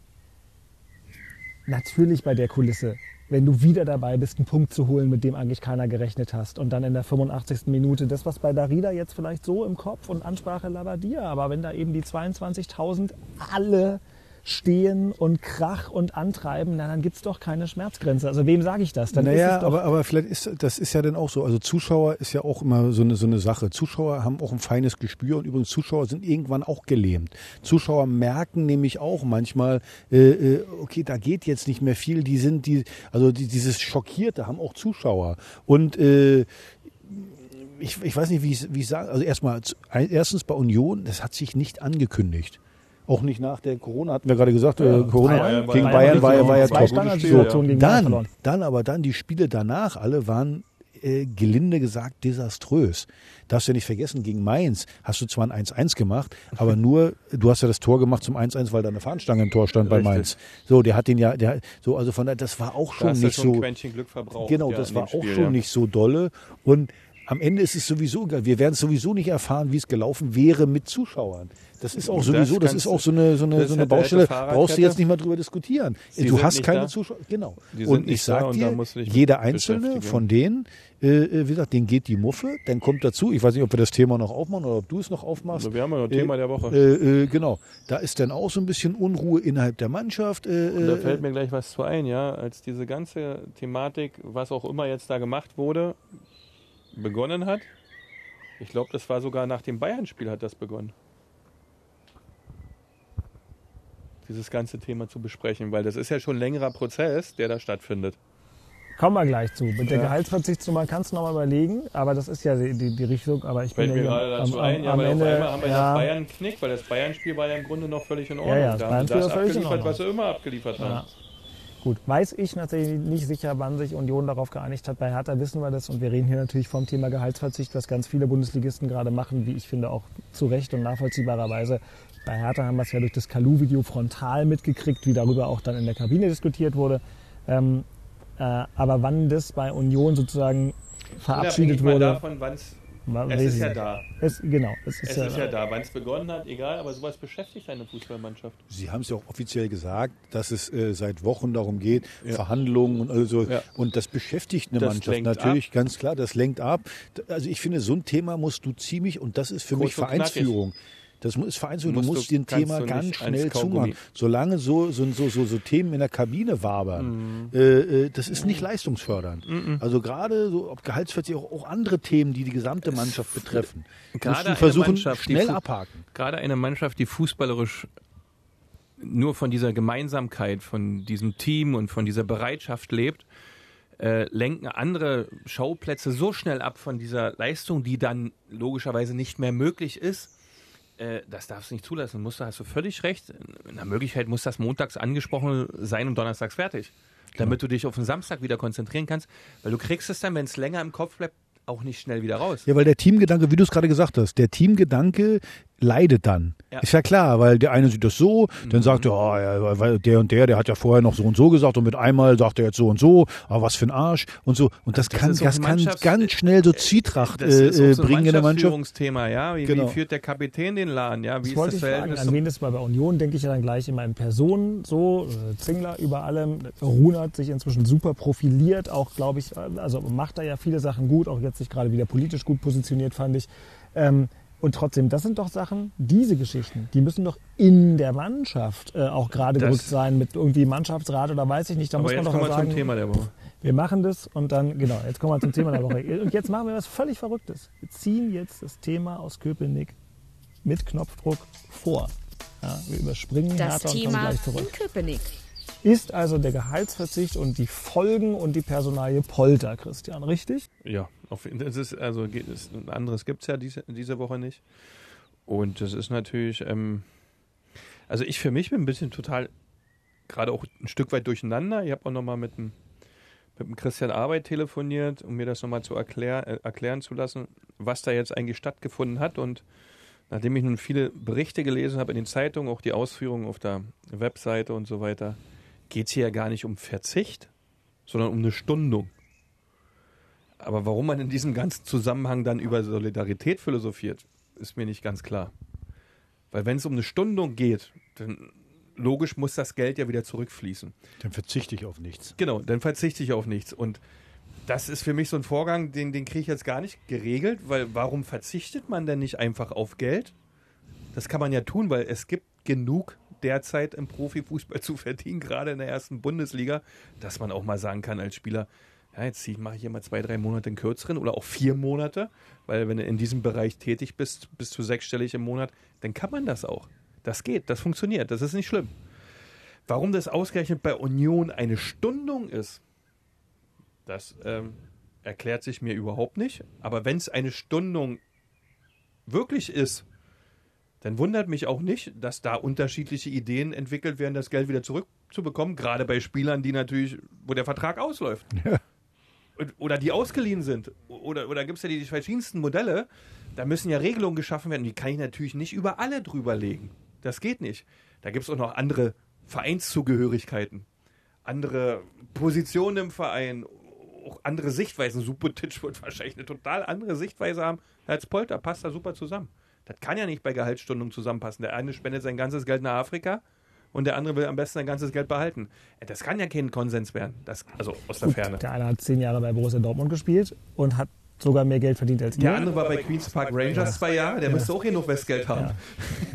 natürlich bei der Kulisse, wenn du wieder dabei bist, einen Punkt zu holen, mit dem eigentlich keiner gerechnet hast. Und dann in der 85. Minute, das was bei Darida jetzt vielleicht so im Kopf und Ansprache Labadia, aber wenn da eben die 22.000 alle stehen und Krach und antreiben, na, dann gibt's doch keine Schmerzgrenze. Also wem sage ich das? Dann naja, aber, aber vielleicht ist das ist ja dann auch so. Also Zuschauer ist ja auch immer so eine, so eine Sache. Zuschauer haben auch ein feines Gespür und übrigens Zuschauer sind irgendwann auch gelähmt. Zuschauer merken nämlich auch manchmal, äh, äh, okay, da geht jetzt nicht mehr viel. Die sind die, also die, dieses Schockierte haben auch Zuschauer und äh, ich, ich weiß nicht, wie ich wie ich sage. Also erstmal, erstens bei Union, das hat sich nicht angekündigt. Auch nicht nach der Corona, hatten wir gerade gesagt, äh, Corona Bayern gegen ja- Bayern war, ja- war ja top. Gegen Bayern Dann, dann aber dann die Spiele danach alle waren äh, gelinde gesagt desaströs. Darfst du nicht vergessen, gegen Mainz hast du zwar ein 1-1 gemacht, aber nur, du hast ja das Tor gemacht zum 1-1, weil da eine Fahnenstange im Tor stand bei Richtig. Mainz. So, der hat den ja, der, so, also von daher, das war auch da schon hast du nicht schon ein so. Quäntchen Glück verbraucht. Genau, ja, das war auch Spiel, schon ja. nicht so dolle. Und am Ende ist es sowieso egal. Wir werden sowieso nicht erfahren, wie es gelaufen wäre mit Zuschauern. Das ist auch Das sowieso, das, kannst ist auch so eine, so das eine, so eine Baustelle. Brauchst du jetzt nicht mal drüber diskutieren. Sie du hast keine da. Zuschauer. Genau. Und ich sag dir, jeder einzelne von denen, äh, äh, wie gesagt, denen geht die Muffe. Dann kommt dazu, ich weiß nicht, ob wir das Thema noch aufmachen oder ob du es noch aufmachst. Also wir haben ja noch Thema der Woche. Äh, äh, genau. Da ist dann auch so ein bisschen Unruhe innerhalb der Mannschaft. Äh, Und da äh, fällt mir gleich was zu ein, ja, als diese ganze Thematik, was auch immer jetzt da gemacht wurde, begonnen hat. Ich glaube, das war sogar nach dem Bayern-Spiel hat das begonnen. Dieses ganze Thema zu besprechen, weil das ist ja schon ein längerer Prozess, der da stattfindet. Kommen wir gleich zu. Mit der Ja. Gehaltsverzichtsnummer kannst du noch mal überlegen, aber das ist ja die, die, die Richtung. Aber ich bin Fällt ja mir gerade dazu ein, ja, am weil Ende. auf einmal haben wir ja, das Bayern einen Knick, weil das Bayern-Spiel war ja im Grunde noch völlig in Ordnung. Ja, ja, das da haben das abgeliefert, was sie immer abgeliefert haben. Ja. Gut, weiß ich natürlich nicht sicher, wann sich Union darauf geeinigt hat. Bei Hertha wissen wir das und wir reden hier natürlich vom Thema Gehaltsverzicht, was ganz viele Bundesligisten gerade machen, wie ich finde auch zu Recht und nachvollziehbarerweise. Bei Hertha haben wir es ja durch das Kalu-Video frontal mitgekriegt, wie darüber auch dann in der Kabine diskutiert wurde. Ähm, äh, aber wann das bei Union sozusagen verabschiedet wurde, davon, wann's, es ist ja da. Es, genau, es ist, Es ja, ist ja da. Wann es begonnen hat, egal, aber sowas beschäftigt eine Fußballmannschaft. Sie haben es ja auch offiziell gesagt, dass es äh, seit Wochen darum geht, Ja. Verhandlungen und also Ja. und das beschäftigt eine Das Mannschaft natürlich ganz klar. Das lenkt ab. Also ich finde, so ein Thema musst du ziemlich und das ist für Kurz mich und knackig. Das ist Vereinsführung. Du Musst kannst Thema ganz schnell zumachen. Solange so, so, so, so, so Themen in der Kabine wabern, Mhm. äh, das ist nicht leistungsfördernd. Also gerade so, ob Gehaltsverzicht, auch, auch andere Themen, die die gesamte Mannschaft betreffen. Gerade versuchen, schnell abhaken. Gerade eine Mannschaft, die fußballerisch nur von dieser Gemeinsamkeit, von diesem Team und von dieser Bereitschaft lebt, äh, lenken andere Schauplätze so schnell ab von dieser Leistung, die dann logischerweise nicht mehr möglich ist. Äh, das darfst du nicht zulassen. Musst du, hast du völlig recht. In der Möglichkeit muss das montags angesprochen sein und donnerstags fertig. Damit du dich auf den Samstag wieder konzentrieren kannst. Weil du kriegst es dann, wenn es länger im Kopf bleibt, auch nicht schnell wieder raus. Ja, weil der Teamgedanke, wie du es gerade gesagt hast, der Teamgedanke leidet dann. Ja. Ist ja klar, weil der eine sieht das so, dann Mhm. sagt er, oh, ja, weil der und der, der hat ja vorher noch so und so gesagt und mit einmal sagt er jetzt so und so, aber was für ein Arsch und so. Und das, Das kann, das kann ganz schnell so Zwietracht Das äh, äh, so ein bringen in der Mannschaft. Mannschaftsführungsthema, ja. Wie, Genau. wie führt der Kapitän den Laden, ja? Wie Das ist wollte das ich fragen. Verhältnis An wen ist bei bei Union, denke ich ja dann gleich immer in Personen so. äh, Zingler über allem. Rune hat sich inzwischen super profiliert, auch glaube ich, also macht er ja viele Sachen gut, auch jetzt sich gerade wieder politisch gut positioniert, fand ich. Ähm, und trotzdem, das sind doch Sachen, diese Geschichten, die müssen doch in der Mannschaft äh, auch gerade gerückt sein, mit irgendwie Mannschaftsrat oder weiß ich nicht. Da muss man jetzt doch kommen mal wir sagen, zum Thema der Woche. wir machen das und dann, genau, jetzt kommen wir zum Thema der Woche. Und jetzt machen wir was völlig Verrücktes. Wir ziehen jetzt das Thema aus Köpenick mit Knopfdruck vor. Ja, wir überspringen Das Hertha und kommen Thema gleich in zurück. Köpenick. Ist also der Gehaltsverzicht und die Folgen und die Personalie Polter, Christian, richtig? Ja, auf, das ist, also es, ein anderes gibt es ja diese, diese Woche nicht. Und das ist natürlich, ähm, also ich für mich bin ein bisschen total, gerade auch ein Stück weit durcheinander. Ich habe auch nochmal mit dem, mit dem Christian Arbeit telefoniert, um mir das nochmal zu erklär, äh, erklären zu lassen, was da jetzt eigentlich stattgefunden hat. Und nachdem ich nun viele Berichte gelesen habe in den Zeitungen, auch die Ausführungen auf der Webseite und so weiter, geht es hier ja gar nicht um Verzicht, sondern um eine Stundung. Aber warum man in diesem ganzen Zusammenhang dann über Solidarität philosophiert, ist mir nicht ganz klar. Weil wenn es um eine Stundung geht, dann logisch muss das Geld ja wieder zurückfließen. Dann verzichte ich auf nichts. Genau, dann verzichte ich auf nichts. Und das ist für mich so ein Vorgang, den, den kriege ich jetzt gar nicht geregelt, weil warum verzichtet man denn nicht einfach auf Geld? Das kann man ja tun, weil es gibt genug derzeit im Profifußball zu verdienen, gerade in der ersten Bundesliga, dass man auch mal sagen kann als Spieler, ja, jetzt mache ich hier mal zwei, drei Monate einen kürzeren oder auch vier Monate, weil wenn du in diesem Bereich tätig bist, bis zu sechsstellig im Monat, dann kann man das auch. Das geht, das funktioniert, das ist nicht schlimm. Warum das ausgerechnet bei Union eine Stundung ist, das ähm, erklärt sich mir überhaupt nicht. Aber wenn es eine Stundung wirklich ist, dann wundert mich auch nicht, dass da unterschiedliche Ideen entwickelt werden, das Geld wieder zurückzubekommen. Gerade bei Spielern, die natürlich, wo der Vertrag ausläuft. Ja. Oder die ausgeliehen sind. Oder, oder gibt es ja die verschiedensten Modelle. Da müssen ja Regelungen geschaffen werden. Die kann ich natürlich nicht über alle drüber legen. Das geht nicht. Da gibt es auch noch andere Vereinszugehörigkeiten, andere Positionen im Verein, auch andere Sichtweisen. Subotic wird wahrscheinlich eine total andere Sichtweise haben als Polter. Passt da super zusammen. Das kann ja nicht bei Gehaltsstundung zusammenpassen. Der eine spendet sein ganzes Geld nach Afrika und der andere will am besten sein ganzes Geld behalten. Das kann ja kein Konsens werden. Das, also aus der Ferne. Der eine hat zehn Jahre bei Borussia Dortmund gespielt und hat sogar mehr Geld verdient als Der ihr. andere war bei Queens Park Rangers zwei Jahre, der müsste auch genug Westgeld haben.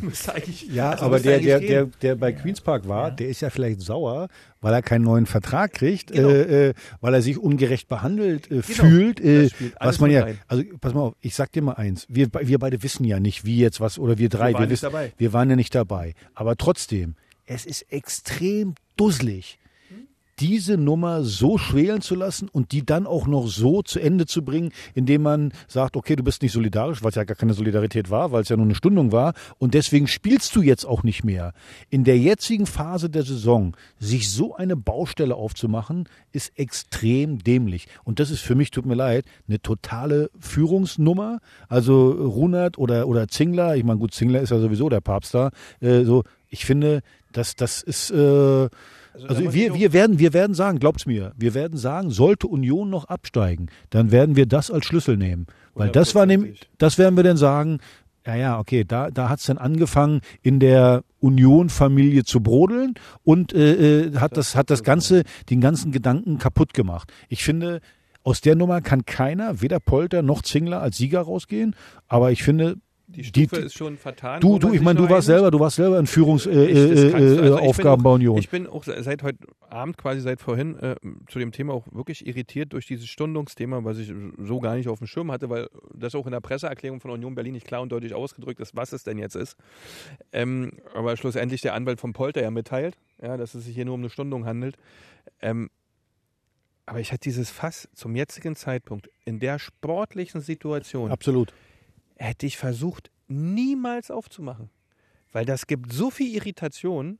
eigentlich, Ja, also aber der, der, der, der bei Queens Park war, der ist ja vielleicht sauer, weil er keinen neuen Vertrag kriegt, Genau. äh, äh, weil er sich ungerecht behandelt äh, fühlt. Äh, was man ja, rein. also pass mal auf, ich sag dir mal eins, wir, wir beide wissen ja nicht, wie jetzt was, oder wir drei, Wir waren nicht wissen, dabei. wir waren ja nicht dabei. Aber trotzdem, es ist extrem dusselig. Diese Nummer so schwelen zu lassen und die dann auch noch so zu Ende zu bringen, indem man sagt, okay, du bist nicht solidarisch, weil es ja gar keine Solidarität war, weil es ja nur eine Stundung war und deswegen spielst du jetzt auch nicht mehr. In der jetzigen Phase der Saison sich so eine Baustelle aufzumachen, ist extrem dämlich. Und das ist für mich, tut mir leid, eine totale Führungsnummer. Also Runert oder, oder Zingler, ich meine, gut, Zingler ist ja sowieso der Papst da, äh, so, ich finde, das, das ist, äh, also wir, wir, werden, wir werden sagen, glaubt's mir, wir werden sagen, sollte Union noch absteigen, dann werden wir das als Schlüssel nehmen. Weil das war nämlich, das werden wir dann sagen, ja, ja, okay, da, da hat's dann angefangen, in der Union-Familie zu brodeln und äh, äh hat das, hat das Ganze, den ganzen Gedanken kaputt gemacht. Ich finde, aus der Nummer kann keiner, weder Polter noch Zingler als Sieger rausgehen, aber ich finde, die Stufe die, ist schon vertan. Du, du, ich meine, du warst selber, du warst selber in Führungsaufgaben bei Union. Ich bin auch seit heute Abend, quasi seit vorhin, äh, zu dem Thema auch wirklich irritiert durch dieses Stundungsthema, was ich so gar nicht auf dem Schirm hatte, weil das auch in der Presseerklärung von Union Berlin nicht klar und deutlich ausgedrückt ist, was es denn jetzt ist. Ähm, aber schlussendlich der Anwalt von Polter ja mitteilt, ja, dass es sich hier nur um eine Stundung handelt. Ähm, aber ich hatte dieses Fass zum jetzigen Zeitpunkt in der sportlichen Situation. Absolut hätte ich versucht, niemals aufzumachen. Weil das gibt so viel Irritation,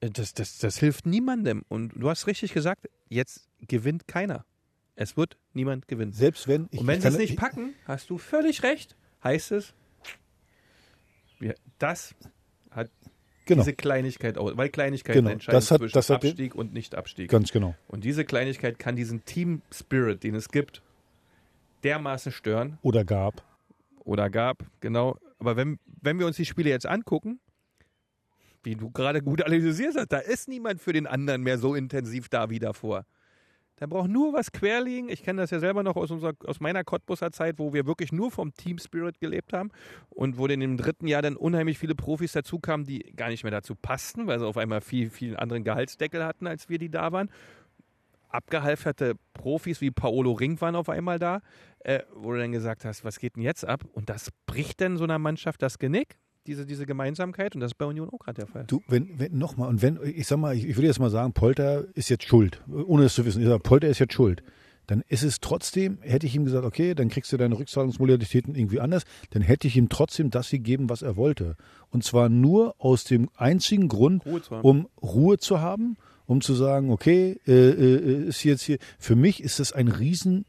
äh, das, das, das hilft niemandem. Und du hast richtig gesagt, jetzt gewinnt keiner. Es wird niemand gewinnen. Selbst wenn ich. Und wenn sie es nicht packen, hast du völlig recht, heißt es, das hat genau. diese Kleinigkeit, weil Kleinigkeiten genau. entscheiden das hat, zwischen das hat Abstieg und Nicht-Abstieg. Ganz genau. Und diese Kleinigkeit kann diesen Team-Spirit, den es gibt, dermaßen stören. Oder gab oder gab, genau. Aber wenn, wenn wir uns die Spiele jetzt angucken, wie du gerade gut analysiert hast, da ist niemand für den anderen mehr so intensiv da wie davor. Da braucht nur was querliegen. Ich kenne das ja selber noch aus, unserer, aus meiner Cottbusser Zeit, wo wir wirklich nur vom Team Spirit gelebt haben und wo in dem dritten Jahr dann unheimlich viele Profis dazukamen, die gar nicht mehr dazu passten, weil sie auf einmal viel, viel anderen Gehaltsdeckel hatten, als wir die da waren abgehalfterte Profis wie Paolo Ring waren auf einmal da, äh, wo du dann gesagt hast, was geht denn jetzt ab? Und das bricht denn so einer Mannschaft das Genick? Diese, diese Gemeinsamkeit und das ist bei Union auch gerade der Fall. Du, wenn, wenn nochmal, und wenn, ich sag mal, ich, ich würde jetzt mal sagen, Polter ist jetzt schuld, ohne es zu wissen. Ich sag, Polter ist jetzt schuld dann ist es trotzdem, hätte ich ihm gesagt, okay, dann kriegst du deine Rückzahlungsmodalitäten irgendwie anders, dann hätte ich ihm trotzdem das gegeben, was er wollte. Und zwar nur aus dem einzigen Grund, Ruhe um Ruhe zu haben um zu sagen, okay, äh, äh, ist jetzt hier, für mich ist das ein riesen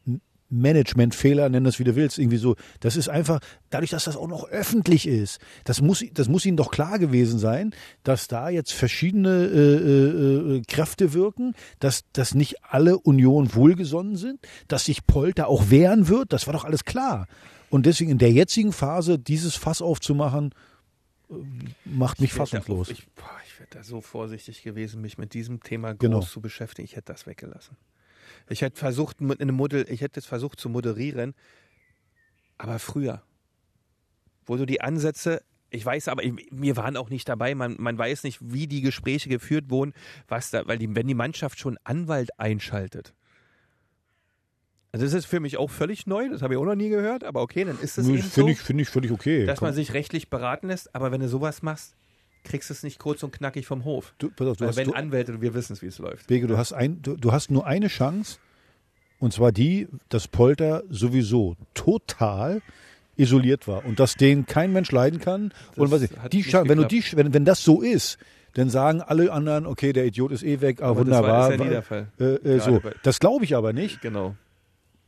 Managementfehler, nenn das wie du willst, irgendwie so. Das ist einfach, dadurch, dass das auch noch öffentlich ist, das muss, das muss ihnen doch klar gewesen sein, dass da jetzt verschiedene äh, äh, äh Kräfte wirken, dass, dass nicht alle Union wohlgesonnen sind, dass sich Polter auch wehren wird, das war doch alles klar. Und deswegen in der jetzigen Phase dieses Fass aufzumachen, äh, macht mich fassungslos. Ich, ich wäre da so vorsichtig gewesen, mich mit diesem Thema groß genau. zu beschäftigen. Ich hätte das weggelassen. Ich hätte versucht, eine Model, ich hätte es versucht zu moderieren, aber früher, wo du die Ansätze ich weiß aber, wir waren auch nicht dabei. Man, man weiß nicht, wie die Gespräche geführt wurden, was da, weil die, wenn die Mannschaft schon Anwalt einschaltet. Also das ist für mich auch völlig neu, das habe ich auch noch nie gehört, aber okay, dann ist es Finde so, ich, find ich völlig okay. Dass Komm. man sich rechtlich beraten lässt, aber wenn du sowas machst, kriegst du es nicht kurz und knackig vom Hof. Du, pass auf, du hast, wenn du, Anwälte, wir wissen es, wie es läuft. Bege, du hast, ein, du, du hast nur eine Chance, und zwar die, dass Polter sowieso total isoliert war und dass den kein Mensch leiden kann. Das und was ich, die wenn, du die, wenn, wenn das so ist, dann sagen alle anderen, okay, der Idiot ist eh weg, ah, aber wunderbar. Das war, ist ja nie der Fall. Äh, äh, so. Das glaube ich aber nicht. Genau.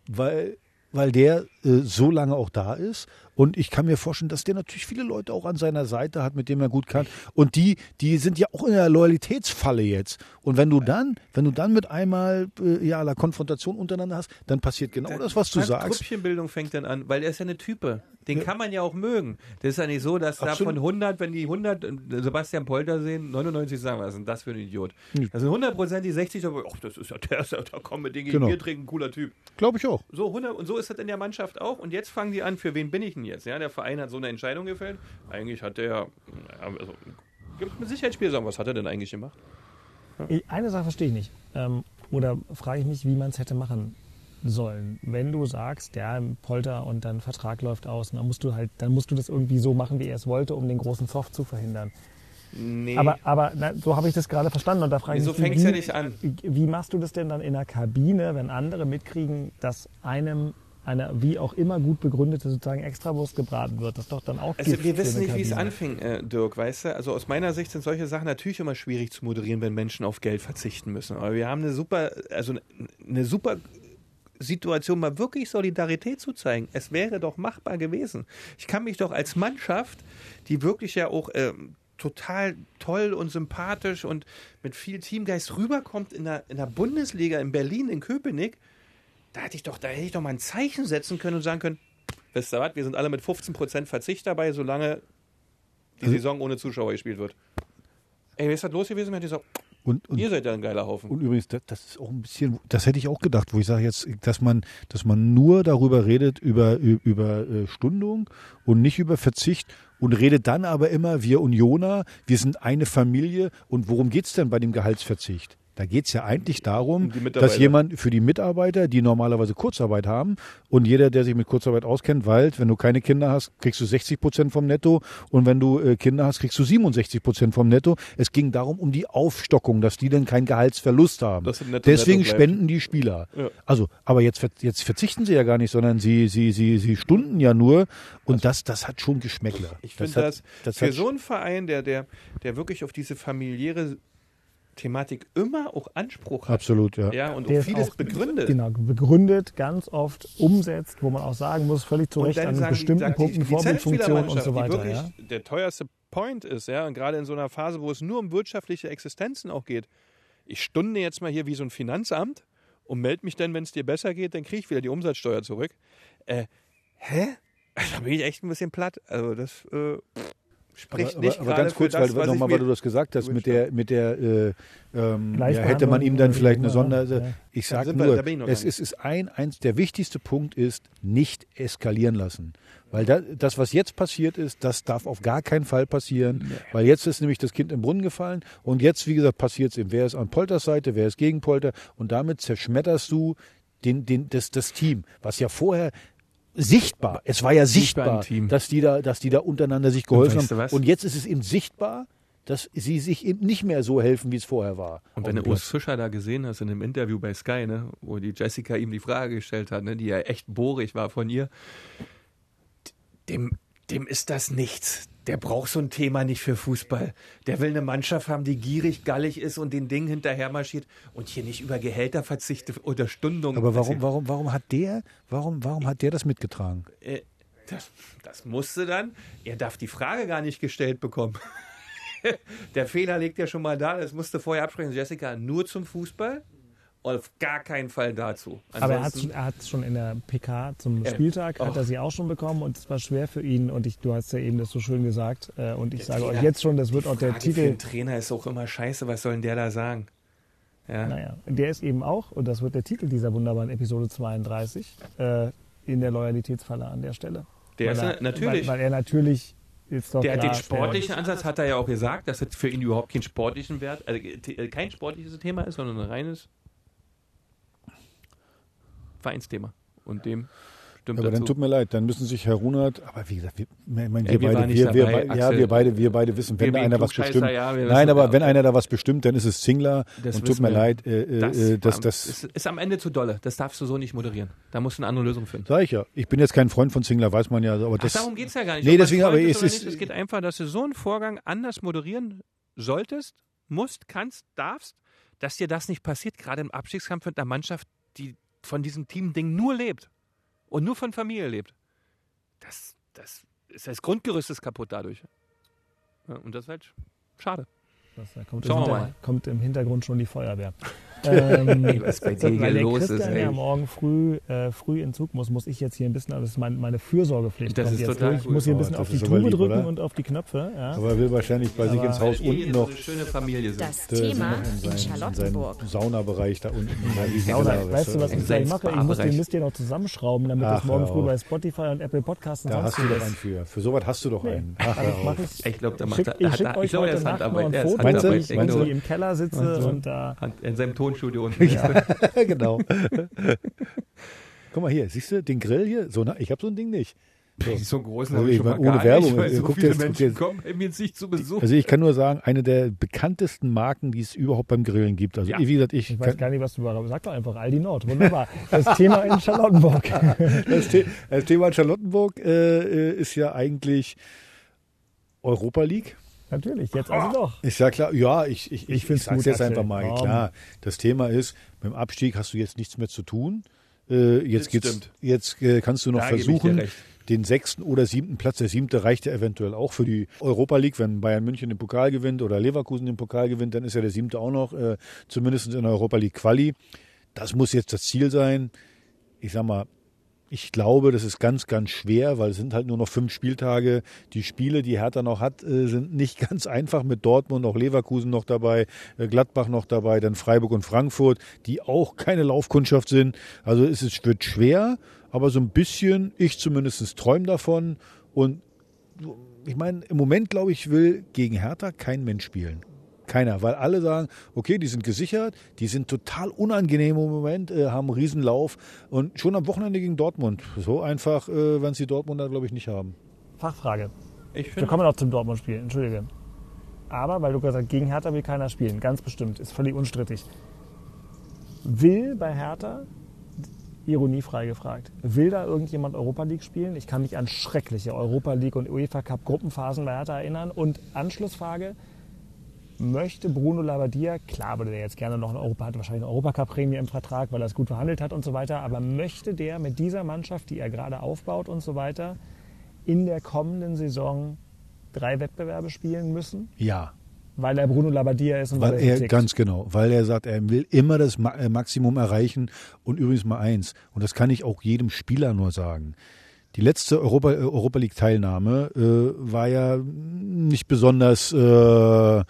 Weil, weil der äh, so lange auch da ist und ich kann mir vorstellen, dass der natürlich viele Leute auch an seiner Seite hat, mit denen er gut kann. Und die, die sind ja auch in der Loyalitätsfalle jetzt. Und wenn du dann, wenn du dann mit einmal äh, ja la Konfrontation untereinander hast, dann passiert genau das, was du sagst. Trüppchenbildung fängt dann an, weil er ist ja eine Type. Den ja. kann man ja auch mögen. Das ist ja nicht so, dass Absolut. da von 100, wenn die 100 äh, Sebastian Polter sehen, 99 sagen, was ist denn das für ein Idiot? Das sind 100 Prozent, die 60, aber ach, das ist ja der, ist ja, da kommen wir Dinge, genau. Bier trinken, cooler Typ. Glaube ich auch. So 100 und so ist das in der Mannschaft auch. Und jetzt fangen die an, für wen bin ich denn jetzt? Ja, der Verein hat so eine Entscheidung gefällt. Eigentlich hat der, also, gibt mit Sicherheit was hat er denn eigentlich gemacht? Ja. Eine Sache verstehe ich nicht. Ähm, oder frage ich mich, wie man es hätte machen sollen. Wenn du sagst, der Polter und dein Vertrag läuft aus, dann musst du halt, dann musst du das irgendwie so machen, wie er es wollte, um den großen Zoff zu verhindern. Nee. Aber, aber na, so habe ich das gerade verstanden und da frage ich so mich, fängt es wie, ja nicht an. wie machst du das denn dann in der Kabine, wenn andere mitkriegen, dass einem eine wie auch immer gut begründete sozusagen Extrawurst gebraten wird? Das ist doch dann auch Also Gift wir wissen nicht, wie es anfing, äh, Dirk, weißt du? Also aus meiner Sicht sind solche Sachen natürlich immer schwierig zu moderieren, wenn Menschen auf Geld verzichten müssen. Aber wir haben eine super, also eine super Situation, mal wirklich Solidarität zu zeigen. Es wäre doch machbar gewesen. Ich kann mich doch als Mannschaft, die wirklich ja auch ähm, total toll und sympathisch und mit viel Teamgeist rüberkommt in der, in der Bundesliga in Berlin, in Köpenick, da hätte ich doch, da hätte ich doch mal ein Zeichen setzen können und sagen können, wisst ihr was, wir sind alle mit 15% Verzicht dabei, solange die Also Saison ohne Zuschauer gespielt wird. Ey, wer ist das los gewesen? Hätte ich gesagt, Und, und, ihr seid ja ein geiler Haufen. und übrigens, das, das ist auch ein bisschen, das hätte ich auch gedacht, wo ich sage jetzt, dass man, dass man nur darüber redet, über, über äh, Stundung und nicht über Verzicht und redet dann aber immer, wir Unioner, wir sind eine Familie und worum geht's denn bei dem Gehaltsverzicht? Da geht's ja eigentlich darum, Um dass jemand für die Mitarbeiter, die normalerweise Kurzarbeit haben, und jeder, der sich mit Kurzarbeit auskennt, weil wenn du keine Kinder hast, kriegst du 60 Prozent vom Netto und wenn du äh, Kinder hast, kriegst du 67 Prozent vom Netto. Es ging darum, um die Aufstockung, dass die dann keinen Gehaltsverlust haben. Deswegen spenden die Spieler. Ja. Also, aber jetzt, jetzt verzichten sie ja gar nicht, sondern sie, sie, sie, sie stunden ja nur und das, das hat schon Geschmäckler. Ich finde hat- das, das für so einen Verein, der, der, der wirklich auf diese familiäre Thematik immer auch Anspruch hat. Absolut, ja. Ja, und Der auch vieles auch, begründet. Genau, begründet, ganz oft umsetzt, wo man auch sagen muss, völlig zu Recht an sagen bestimmten die Punkten, Vorbildfunktion und so weiter. Die Ja? wirklich der teuerste Point ist, ja, und gerade in so einer Phase, wo es nur um wirtschaftliche Existenzen auch geht. Ich stunde jetzt mal hier wie so ein Finanzamt und melde mich dann, wenn es dir besser geht, dann kriege ich wieder die Umsatzsteuer zurück. Äh, hä? Da bin ich echt ein bisschen platt. Also das äh, spricht aber, nicht aber, aber ganz kurz, für das, weil, was nochmal, ich weil du das gesagt hast, mit der, mit der äh, ähm, ja, hätte man ihm dann vielleicht eine Sonder. immer, ja. Ich sage nur, ich es ist, ist ein, eins, der wichtigste Punkt ist, nicht eskalieren lassen. Weil da, das, was jetzt passiert ist, das darf auf gar keinen Fall passieren, weil jetzt ist nämlich das Kind im Brunnen gefallen und jetzt, wie gesagt, passiert es eben. Wer ist an Polters Seite, wer ist gegen Polter und damit zerschmetterst du den, den, das, das Team, was ja vorher sichtbar, es war ja Sichtbar dass die da, dass die da untereinander sich geholfen weißt du haben. Und jetzt ist es eben sichtbar, dass sie sich eben nicht mehr so helfen, wie es vorher war. Und wenn du Urs. Fischer da gesehen hast in dem Interview bei Sky, ne, wo die Jessica ihm die Frage gestellt hat, ne, die ja echt bohrig war von ihr, dem, dem ist das nichts. Der braucht so ein Thema nicht für Fußball. Der will eine Mannschaft haben, die gierig, gallig ist und den Ding hinterher marschiert und hier nicht über Gehälter verzichtet oder Stundungen. Aber warum, warum, warum hat der, warum, warum hat der das mitgetragen? Äh, das, das musste dann. Er darf die Frage gar nicht gestellt bekommen. Der Fehler liegt ja schon mal da. Das musste vorher absprechen. Jessica, nur zum Fußball? Auf gar keinen Fall dazu. Aber er hat Ansonsten- hat's schon in der PK zum Ja. Spieltag, hat er sie auch schon bekommen und es war schwer für ihn und ich, du hast ja eben das so schön gesagt äh, und ich sage euch Trainer- jetzt schon, das wird auch der Frage Für Titel, einen Trainer ist auch immer scheiße. Was soll denn der da sagen? Ja. naja, der ist eben auch, und das wird der Titel dieser wunderbaren Episode 32, äh, in der Loyalitätsfalle an der Stelle. Der ist weil er, natürlich. Weil, weil er natürlich ist doch Der hat den sportlichen Ansatz, hat er ja auch gesagt, dass es für ihn überhaupt keinen sportlichen Wert, also äh, kein sportliches Thema ist, sondern ein reines Vereinsthema. Und dem stimmt Aber dann dazu. tut mir leid, dann müssen sich Herr Runert, aber wie gesagt, wir, ich meine, wir, wir beide, wir, wir, dabei, bei- ja, wir beide, wir beide wissen, wenn Wir einer was bestimmt. ja, wir Nein, aber ja. wenn einer da was bestimmt, dann ist es Zingler. Das und tut mir wir. leid, äh, äh, Das, äh, das, das, ist, ist am Ende zu dolle. Das darfst du so nicht moderieren. Da musst du eine andere Lösung finden. sag ich ja. Ich bin jetzt kein Freund von Zingler, weiß man ja, aber Ach, das. darum geht es ja gar nicht. Nee, deswegen, aber ist es ist- nicht. Es geht einfach, dass du so einen Vorgang anders moderieren solltest, musst, kannst, darfst, dass dir das nicht passiert, gerade im Abstiegskampf mit einer Mannschaft, die von diesem Team-Ding nur lebt und nur von Familie lebt. Das, das ist das Grundgerüst ist kaputt dadurch. Ja, und das ist halt schade. Das, da kommt, Schauen im wir mal. kommt im Hintergrund schon die Feuerwehr. Ähm, was bei dir hier los Christian ist, ey. ja morgen früh, äh, früh in Zug muss, muss ich jetzt hier ein bisschen, das ist mein, meine Fürsorgepflicht. Das kommt ist jetzt total durch. Ich cool. muss hier ein Oh, bisschen das auf die Tube lieb, drücken oder? und auf die Knöpfe. Ja. aber er will wahrscheinlich bei sich Aber- ins Haus unten hier so noch eine schöne Familie sind. Das Thema in in Charlottenburg. Saunabereich da unten. Sauna, weißt du, was ich gleich mache? Ich muss den Mist hier noch zusammenschrauben, damit Ach, das morgen früh bei Spotify und Apple Podcasts und Da hast du doch einen für. Für sowas hast du doch einen. Auf. ich. Ich glaube, da Ich macht er- ich er- ich glaube, er ist Handarbeit. Er Meinst du? wie ich im Keller sitze und da. In seinem Tonstudio unten. genau. Guck mal hier, siehst du den Grill hier? So, na, ich habe so ein Ding nicht. So, so großen Also habe ich meine, mal ohne gar Werbung, nicht, so guckt viele jetzt- Menschen jetzt- kommen mir jetzt nicht zu Besuch. Also ich kann nur sagen, eine der bekanntesten Marken, die es überhaupt beim Grillen gibt. Also Ja. wie gesagt, ich, Ich weiß gar nicht, was du sagst. Sag doch einfach Aldi Nord. Wunderbar. Das Thema in Charlottenburg. das, The das Thema in Charlottenburg äh, ist ja eigentlich Europa League. Natürlich, jetzt also doch. Ist ja klar, ja, ich, ich, Ich ich, sag's gut, jetzt einfach mal. Klar, das Thema ist, mit dem Abstieg hast du jetzt nichts mehr zu tun. Äh, jetzt geht's, jetzt äh, kannst du noch Da versuchen, den sechsten oder siebten Platz. Der siebte reicht ja eventuell auch für die Europa League. Wenn Bayern München den Pokal gewinnt oder Leverkusen den Pokal gewinnt, dann ist ja der siebte auch noch, äh, zumindest in der Europa League Quali. Das muss jetzt das Ziel sein. Ich sag mal, ich glaube, das ist ganz, ganz schwer, weil es sind halt nur noch fünf Spieltage. Die Spiele, die Hertha noch hat, äh, sind nicht ganz einfach mit Dortmund, auch Leverkusen noch dabei, äh, Gladbach noch dabei, dann Freiburg und Frankfurt, die auch keine Laufkundschaft sind. Also es wird schwer, aber so ein bisschen, ich zumindest träume davon. Und ich meine, im Moment, glaube ich, will gegen Hertha kein Mensch spielen. Keiner, weil alle sagen, okay, die sind gesichert, die sind total unangenehm im Moment, äh, haben einen Riesenlauf und schon am Wochenende gegen Dortmund. So einfach äh, werden sie Dortmunder, glaube ich, nicht haben. Fachfrage. Ich Wir kommen noch zum Dortmund-Spiel, entschuldige. Aber, weil du gesagt hast, gegen Hertha will keiner spielen, ganz bestimmt, ist völlig unstrittig. Will bei Hertha, ironiefrei gefragt, will da irgendjemand Europa League spielen? Ich kann mich an schreckliche Europa League und UEFA Cup Gruppenphasen bei Hertha erinnern. Und Anschlussfrage, möchte Bruno Labbadia, klar würde der jetzt gerne noch eine Europa, hat wahrscheinlich eine Europacup-Prämie im Vertrag, weil er es gut verhandelt hat und so weiter, aber möchte der mit dieser Mannschaft, die er gerade aufbaut und so weiter, in der kommenden Saison drei Wettbewerbe spielen müssen, Ja, weil er Bruno Labbadia ist und weil, weil er er, ganz genau, weil er sagt, er will immer das äh, Maximum erreichen und übrigens mal eins, und das kann ich auch jedem Spieler nur sagen. Die letzte Europa, äh, Europa League Teilnahme äh, war ja nicht besonders äh,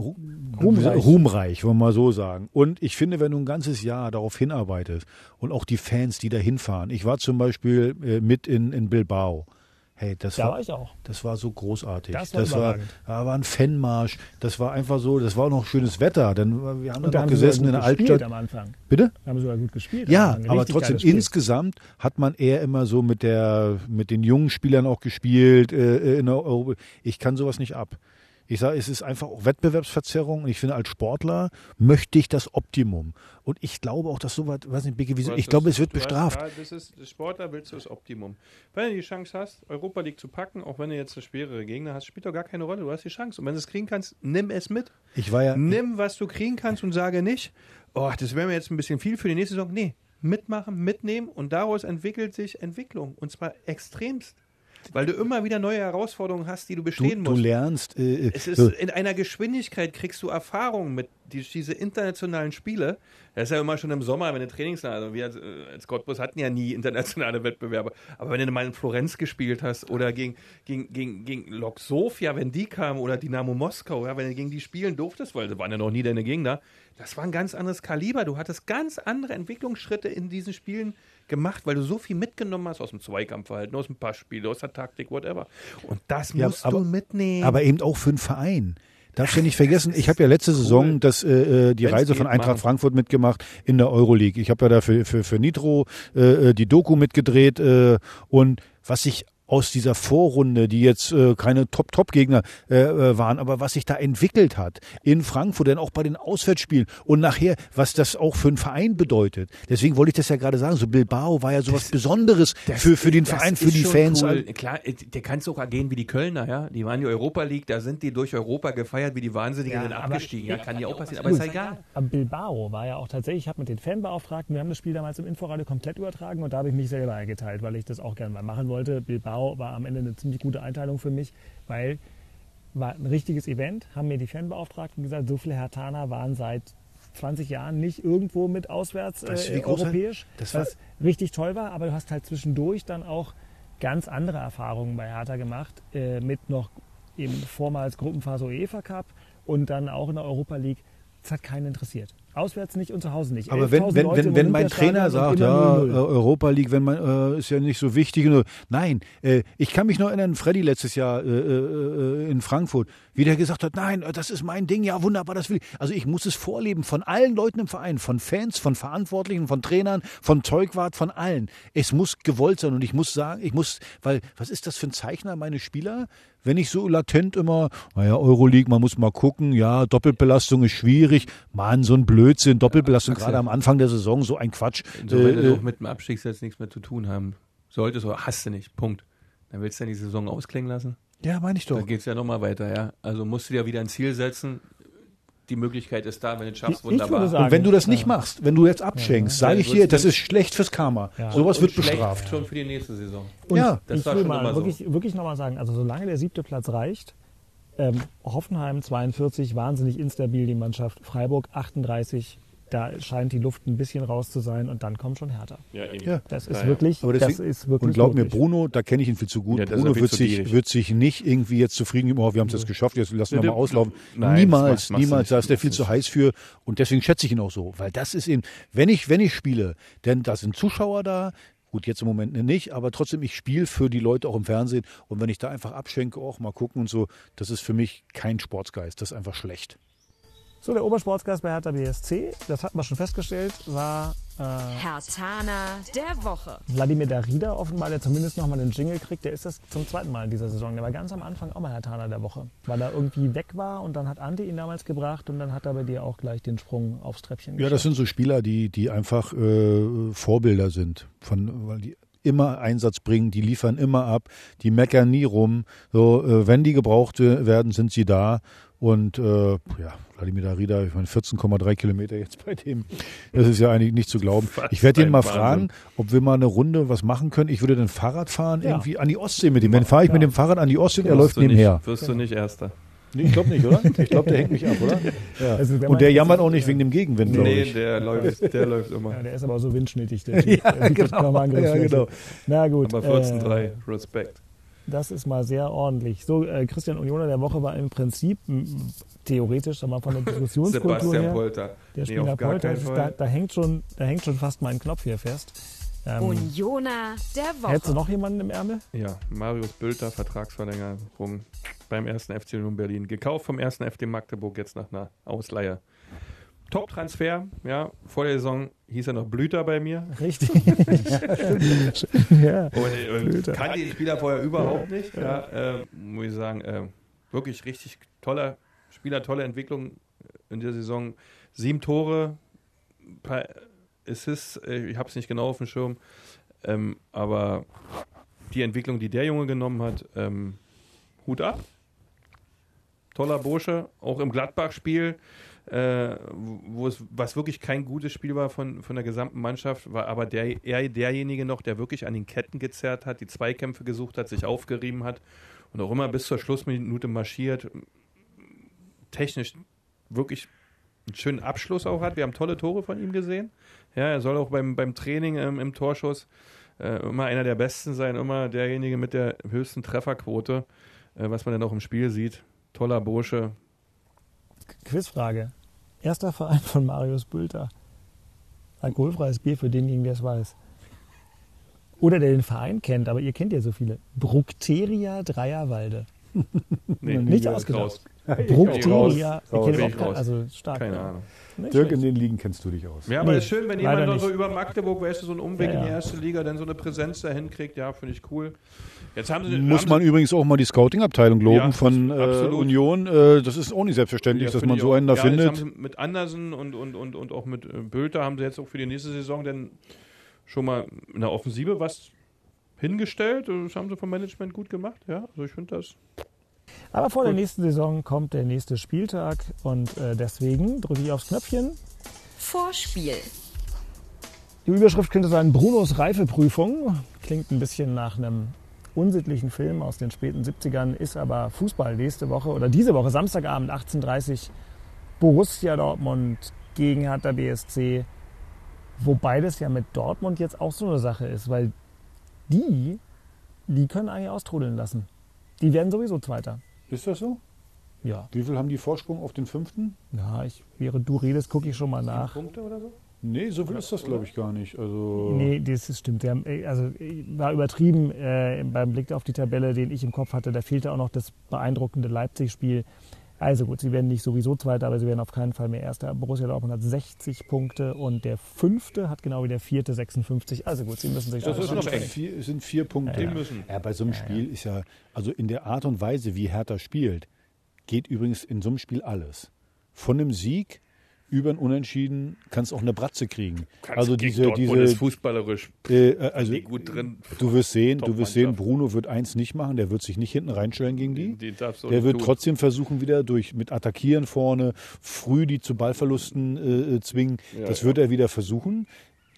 Ruhmreich. ruhmreich, wollen wir mal so sagen. Und ich finde, wenn du ein ganzes Jahr darauf hinarbeitest und auch die Fans, die da hinfahren. Ich war zum Beispiel äh, mit in, in Bilbao. Hey, das Da war, war ich auch. das war so großartig. Das war das war, da war ein Fanmarsch. Das war einfach so, das war auch noch schönes Wetter. Dann, wir haben Und da sie gesessen in sogar der gut gespielt Altstadt. am Anfang. Bitte? Da haben sogar gut gespielt. Ja, aber trotzdem insgesamt hat man eher immer so mit der mit den jungen Spielern auch gespielt äh, in der. Ich kann sowas nicht ab. Ich sage, es ist einfach auch Wettbewerbsverzerrung und ich finde, als Sportler möchte ich das Optimum. Und ich glaube auch, dass sowas, weiß nicht, Biggie, ich glaube, es wird du hast- bestraft. Ja, das ist, das Sportler willst du das Optimum. Wenn du die Chance hast, Europa League zu packen, auch wenn du jetzt eine schwerere Gegner hast, spielt doch gar keine Rolle. Du hast die Chance. Und wenn du es kriegen kannst, nimm es mit. Ich war ja, Nimm, was du kriegen kannst und sage nicht, oh, das wäre mir jetzt ein bisschen viel für die nächste Saison. Nee, mitmachen, mitnehmen und daraus entwickelt sich Entwicklung. Und zwar extremst. Weil du immer wieder neue Herausforderungen hast, die du du, bestehen du musst. lernst. Äh, Es ist so, in einer Geschwindigkeit kriegst du Erfahrung mit die, diese internationalen Spiele. Das ist ja immer schon im Sommer, wenn du Trainingslager, also wir als, äh, als Cottbus hatten ja nie internationale Wettbewerbe. Aber wenn du mal in Florenz gespielt hast oder gegen, gegen, gegen, gegen Lok Sofia, wenn die kamen oder Dynamo Moskau, ja, wenn du gegen die spielen durftest, weil sie waren ja noch nie deine Gegner, das war ein ganz anderes Kaliber. Du hattest ganz andere Entwicklungsschritte in diesen Spielen gemacht, weil du so viel mitgenommen hast aus dem Zweikampfverhalten, aus dem Passspiel, aus der Taktik, whatever. Und das Ja, musst aber- du mitnehmen. aber eben auch für einen Verein. Darfst du nicht vergessen, ich habe ja letzte Saison das, äh, äh, die Wenn's Reise von Eintracht machen. Frankfurt mitgemacht in der Euroleague. Ich habe ja da für, für, für Nitro äh, äh, die Doku mitgedreht äh, und was ich aus dieser Vorrunde, die jetzt äh, keine Top-Top-Gegner äh, äh, waren, aber was sich da entwickelt hat in Frankfurt, dann auch bei den Auswärtsspielen und nachher, was das auch für einen Verein bedeutet. Deswegen wollte ich das ja gerade sagen, so Bilbao war ja sowas Besonderes für, für den Das Verein, für die Fans. Cool. Klar, äh, der kannst auch ergehen wie die Kölner, ja. Die waren in die Europa League, da sind die durch Europa gefeiert wie die Wahnsinnigen Ja, aber- abgestiegen. Ja, kann ja auch passieren, aber ist ja egal. Aber Bilbao war ja auch tatsächlich, ich habe mit den Fanbeauftragten, wir haben das Spiel damals im Inforadio komplett übertragen und da habe ich mich selber eingeteilt, weil ich das auch gerne mal machen wollte. Bilbao war am Ende eine ziemlich gute Einteilung für mich, weil war ein richtiges Event, haben mir die Fanbeauftragten gesagt, so viele Hertaner waren seit 20 Jahren nicht irgendwo mit auswärts äh, wie groß- europäisch, das war- was richtig toll war, aber du hast halt zwischendurch dann auch ganz andere Erfahrungen bei Hertha gemacht, äh, mit noch eben vormals Gruppenphase UEFA Cup und dann auch in der Europa League. Das hat keinen interessiert. Auswärts nicht und zu Hause nicht. Aber wenn, 11.000 wenn, Leute wenn, wenn mein Trainer sagt, ja, 0-0. äh, Europa League, wenn man, äh, ist ja nicht so wichtig. Nein, äh, ich kann mich noch erinnern, Freddy letztes Jahr äh, äh, in Frankfurt, wie der gesagt hat, nein, äh, das ist mein Ding, ja wunderbar, das will ich. Also ich muss es vorleben von allen Leuten im Verein, von Fans, von Verantwortlichen, von Trainern, von Zeugwart, von allen. Es muss gewollt sein und ich muss sagen, ich muss, weil, was ist das für ein Zeichner, meine Spieler? Wenn ich so latent immer, naja, Euroleague, man muss mal gucken, ja, Doppelbelastung ist schwierig. Mann, so ein Blödsinn, Doppelbelastung, Axel. gerade am Anfang der Saison, so ein Quatsch. Insofern Äh, äh, auch mit dem Abstieg jetzt nichts mehr zu tun haben. Solltest oder hast du nicht. Punkt. Dann willst du dann die Saison ausklingen lassen? ja, meine ich doch. Dann geht es ja nochmal weiter, ja. Also musst du dir wieder ein Ziel setzen. Die Möglichkeit ist da, wenn du es schaffst, wunderbar. sagen- Und wenn du das nicht Ja. machst, wenn du jetzt abschenkst, Ja. sage ich dir, das ist schlecht fürs Karma. Ja. Sowas Und wird schlecht bestraft. schon für die nächste Saison. Und Ja, das ich war will schon mal immer so. wirklich, wirklich nochmal sagen, also solange der siebte Platz reicht, ähm, Hoffenheim 42, wahnsinnig instabil die Mannschaft, Freiburg 38, da scheint die Luft ein bisschen raus zu sein und dann kommt schon härter. Ja, eben. Ja. Das ist Ja, ja. wirklich, Aber das deswegen- ist wirklich Und glaub mir, möglich. Bruno, da kenne ich ihn viel zu gut. Ja, das Bruno wird sich, wird sich nicht irgendwie jetzt zufrieden geben, oh, wir haben es jetzt geschafft, jetzt lassen wir mal auslaufen. Nein, niemals, das niemals, da ist der viel zu heiß für und deswegen schätze ich ihn auch so. Weil das ist eben, wenn ich, wenn ich spiele, denn da sind Zuschauer da, Gut, jetzt im Moment nicht, aber trotzdem, ich spiele für die Leute auch im Fernsehen. Und wenn ich da einfach abschenke, auch mal gucken und so, das ist für mich kein Sportsgeist. Das ist einfach schlecht. So, der Obersportsgast bei Hertha BSC, das hatten wir schon festgestellt, war äh, Hertana der Woche. Wladimir Darida offenbar, der zumindest noch mal den Jingle kriegt. Der ist das zum zweiten Mal in dieser Saison. Der war ganz am Anfang auch mal Hertaner der Woche, weil er irgendwie weg war und dann hat Ante ihn damals gebracht und dann hat er bei dir auch gleich den Sprung aufs Treppchen Ja, das sind so Spieler, die, die einfach äh, Vorbilder sind, von, weil die immer Einsatz bringen, die liefern immer ab, die meckern nie rum. So, äh, wenn die gebraucht äh, werden, sind sie da. Und äh, ja, Vladimir Darida, ich meine 14,3 Kilometer jetzt bei dem, das ist ja eigentlich nicht zu glauben. Fast Ich werde ihn mal Wahnsinn. fragen, ob wir mal eine Runde was machen können. Ich würde dann Fahrrad fahren, Ja. irgendwie an die Ostsee mit ihm. Dann fahre ich mit Ja. dem Fahrrad an die Ostsee und er läuft du nicht, nebenher. Wirst du nicht Erster. Nee, ich glaube nicht, oder? Ich glaube, der hängt mich ab, oder? Ja. Also, wenn und der jammert auch nicht wegen dem Gegenwind, glaube Nee, ich. der läuft, der läuft immer. Ja, der ist aber so windschnittig, der Typ. Ja, genau. Ja, genau. Na gut. Aber äh, 14-3, Respekt. Das ist mal sehr ordentlich. So, äh, Christian Unioner der Woche war im Prinzip theoretisch mal von der Diskussionskultur Sebastian her. Polter. Der Nee, Spieler Polter, da, da, hängt schon, da hängt schon fast mein Knopf hier fest. Ähm, Unioner der hättest du Woche. noch jemanden im Ärmel? Ja, Marius Bülter, Vertragsverlängerung beim 1. FC Union Berlin. Gekauft vom 1. FC Magdeburg jetzt nach einer Ausleihe. Top-Transfer, ja. Vor der Saison hieß er noch Blüter bei mir. Richtig. ja. Und, und Blüter. kannte die Spieler vorher überhaupt nicht. Ja, äh, muss ich sagen, äh, wirklich richtig toller Spieler, tolle Entwicklung in der Saison. Sieben Tore, paar Assists, äh, ich habe es nicht genau auf dem Schirm, ähm, aber die Entwicklung, die der Junge genommen hat, ähm, Hut ab. Toller Bursche, auch im Gladbach-Spiel, äh, wo es, was wirklich kein gutes Spiel war von, von der gesamten Mannschaft, war aber der, er derjenige noch, der wirklich an den Ketten gezerrt hat, die Zweikämpfe gesucht hat, sich aufgerieben hat und auch immer bis zur Schlussminute marschiert. Technisch wirklich einen schönen Abschluss auch hat. Wir haben tolle Tore von ihm gesehen. Ja, er soll auch beim, beim Training ähm, im Torschuss äh, immer einer der Besten sein, immer derjenige mit der höchsten Trefferquote, äh, was man dann auch im Spiel sieht. Toller Bursche. Quizfrage. Erster Verein von Marius Bülter. Alkoholfreies Bier für denjenigen, der es weiß. Oder der den Verein kennt, aber ihr kennt ja so viele. Bructeria Dreierwalde. Nee, Nicht ausgedacht. Bin auch ich kein, raus. also stark. Keine ja. Ahnung. Nicht Dirk, in den Ligen kennst du dich aus. Ja, aber Nee, es ist schön, wenn jemand noch so über Magdeburg, weißt du, so einen Umweg Ja, in die ja. erste Liga, dann so eine Präsenz dahin kriegt, ja, finde ich cool. Jetzt haben sie, Muss haben man sie, übrigens auch mal die Scouting-Abteilung loben Ja, von äh. Union. Äh, das ist auch nicht selbstverständlich, Ja, dass man ich so auch. einen da ja, findet. Jetzt haben sie mit Andersen und, und, und, und auch mit äh, Bülter haben sie jetzt auch für die nächste Saison dann schon mal in der Offensive was hingestellt. Das haben sie vom Management gut gemacht, ja. Also ich finde das. Aber vor der Gut. nächsten Saison kommt der nächste Spieltag und äh, deswegen drücke ich aufs Knöpfchen. Vorspiel. Die Überschrift könnte sein Brunos Reifeprüfung. Klingt ein bisschen nach einem unsittlichen Film aus den späten 70ern, ist aber Fußball nächste Woche oder diese Woche, Samstagabend 18.30 Uhr, Borussia Dortmund gegen Hertha BSC. Wobei das ja mit Dortmund jetzt auch so eine Sache ist, weil die, die können eigentlich austrudeln lassen. Die werden sowieso Zweiter. Ist das so? Ja. Wie viel haben die Vorsprung auf den fünften? Ja, ich, während du redest, gucke ich schon mal nach. Punkte oder so? Nee, so viel ist das, glaube ich, gar nicht. Also, Nee, das ist, stimmt. Der, also äh, war übertrieben äh, beim Blick auf die Tabelle, den ich im Kopf hatte. Da fehlte auch noch das beeindruckende Leipzig-Spiel. Also gut, sie werden nicht sowieso Zweiter, aber sie werden auf keinen Fall mehr Erster. Borussia Dortmund hat 60 Punkte und der Fünfte hat genau wie der Vierte 56. Also gut, sie müssen sich Das da ist noch eng. vier, es sind vier Punkte. Die müssen. Ja, bei so einem Spiel ist ja, also in der Art und Weise, wie Hertha spielt, geht übrigens in so einem Spiel alles. Von einem Sieg über ein Unentschieden kannst auch eine Bratze kriegen. also gegen diese, Dortmund ist diese, fußballerisch äh, also die gut drin. du wirst sehen, du wirst sehen. Bruno wird eins nicht machen, der wird sich nicht hinten reinstellen gegen die. Darfst du Der wird tun. trotzdem versuchen, wieder durch mit Attackieren vorne, früh die zu Ballverlusten äh, äh, zwingen. Ja, das ja. wird er wieder versuchen.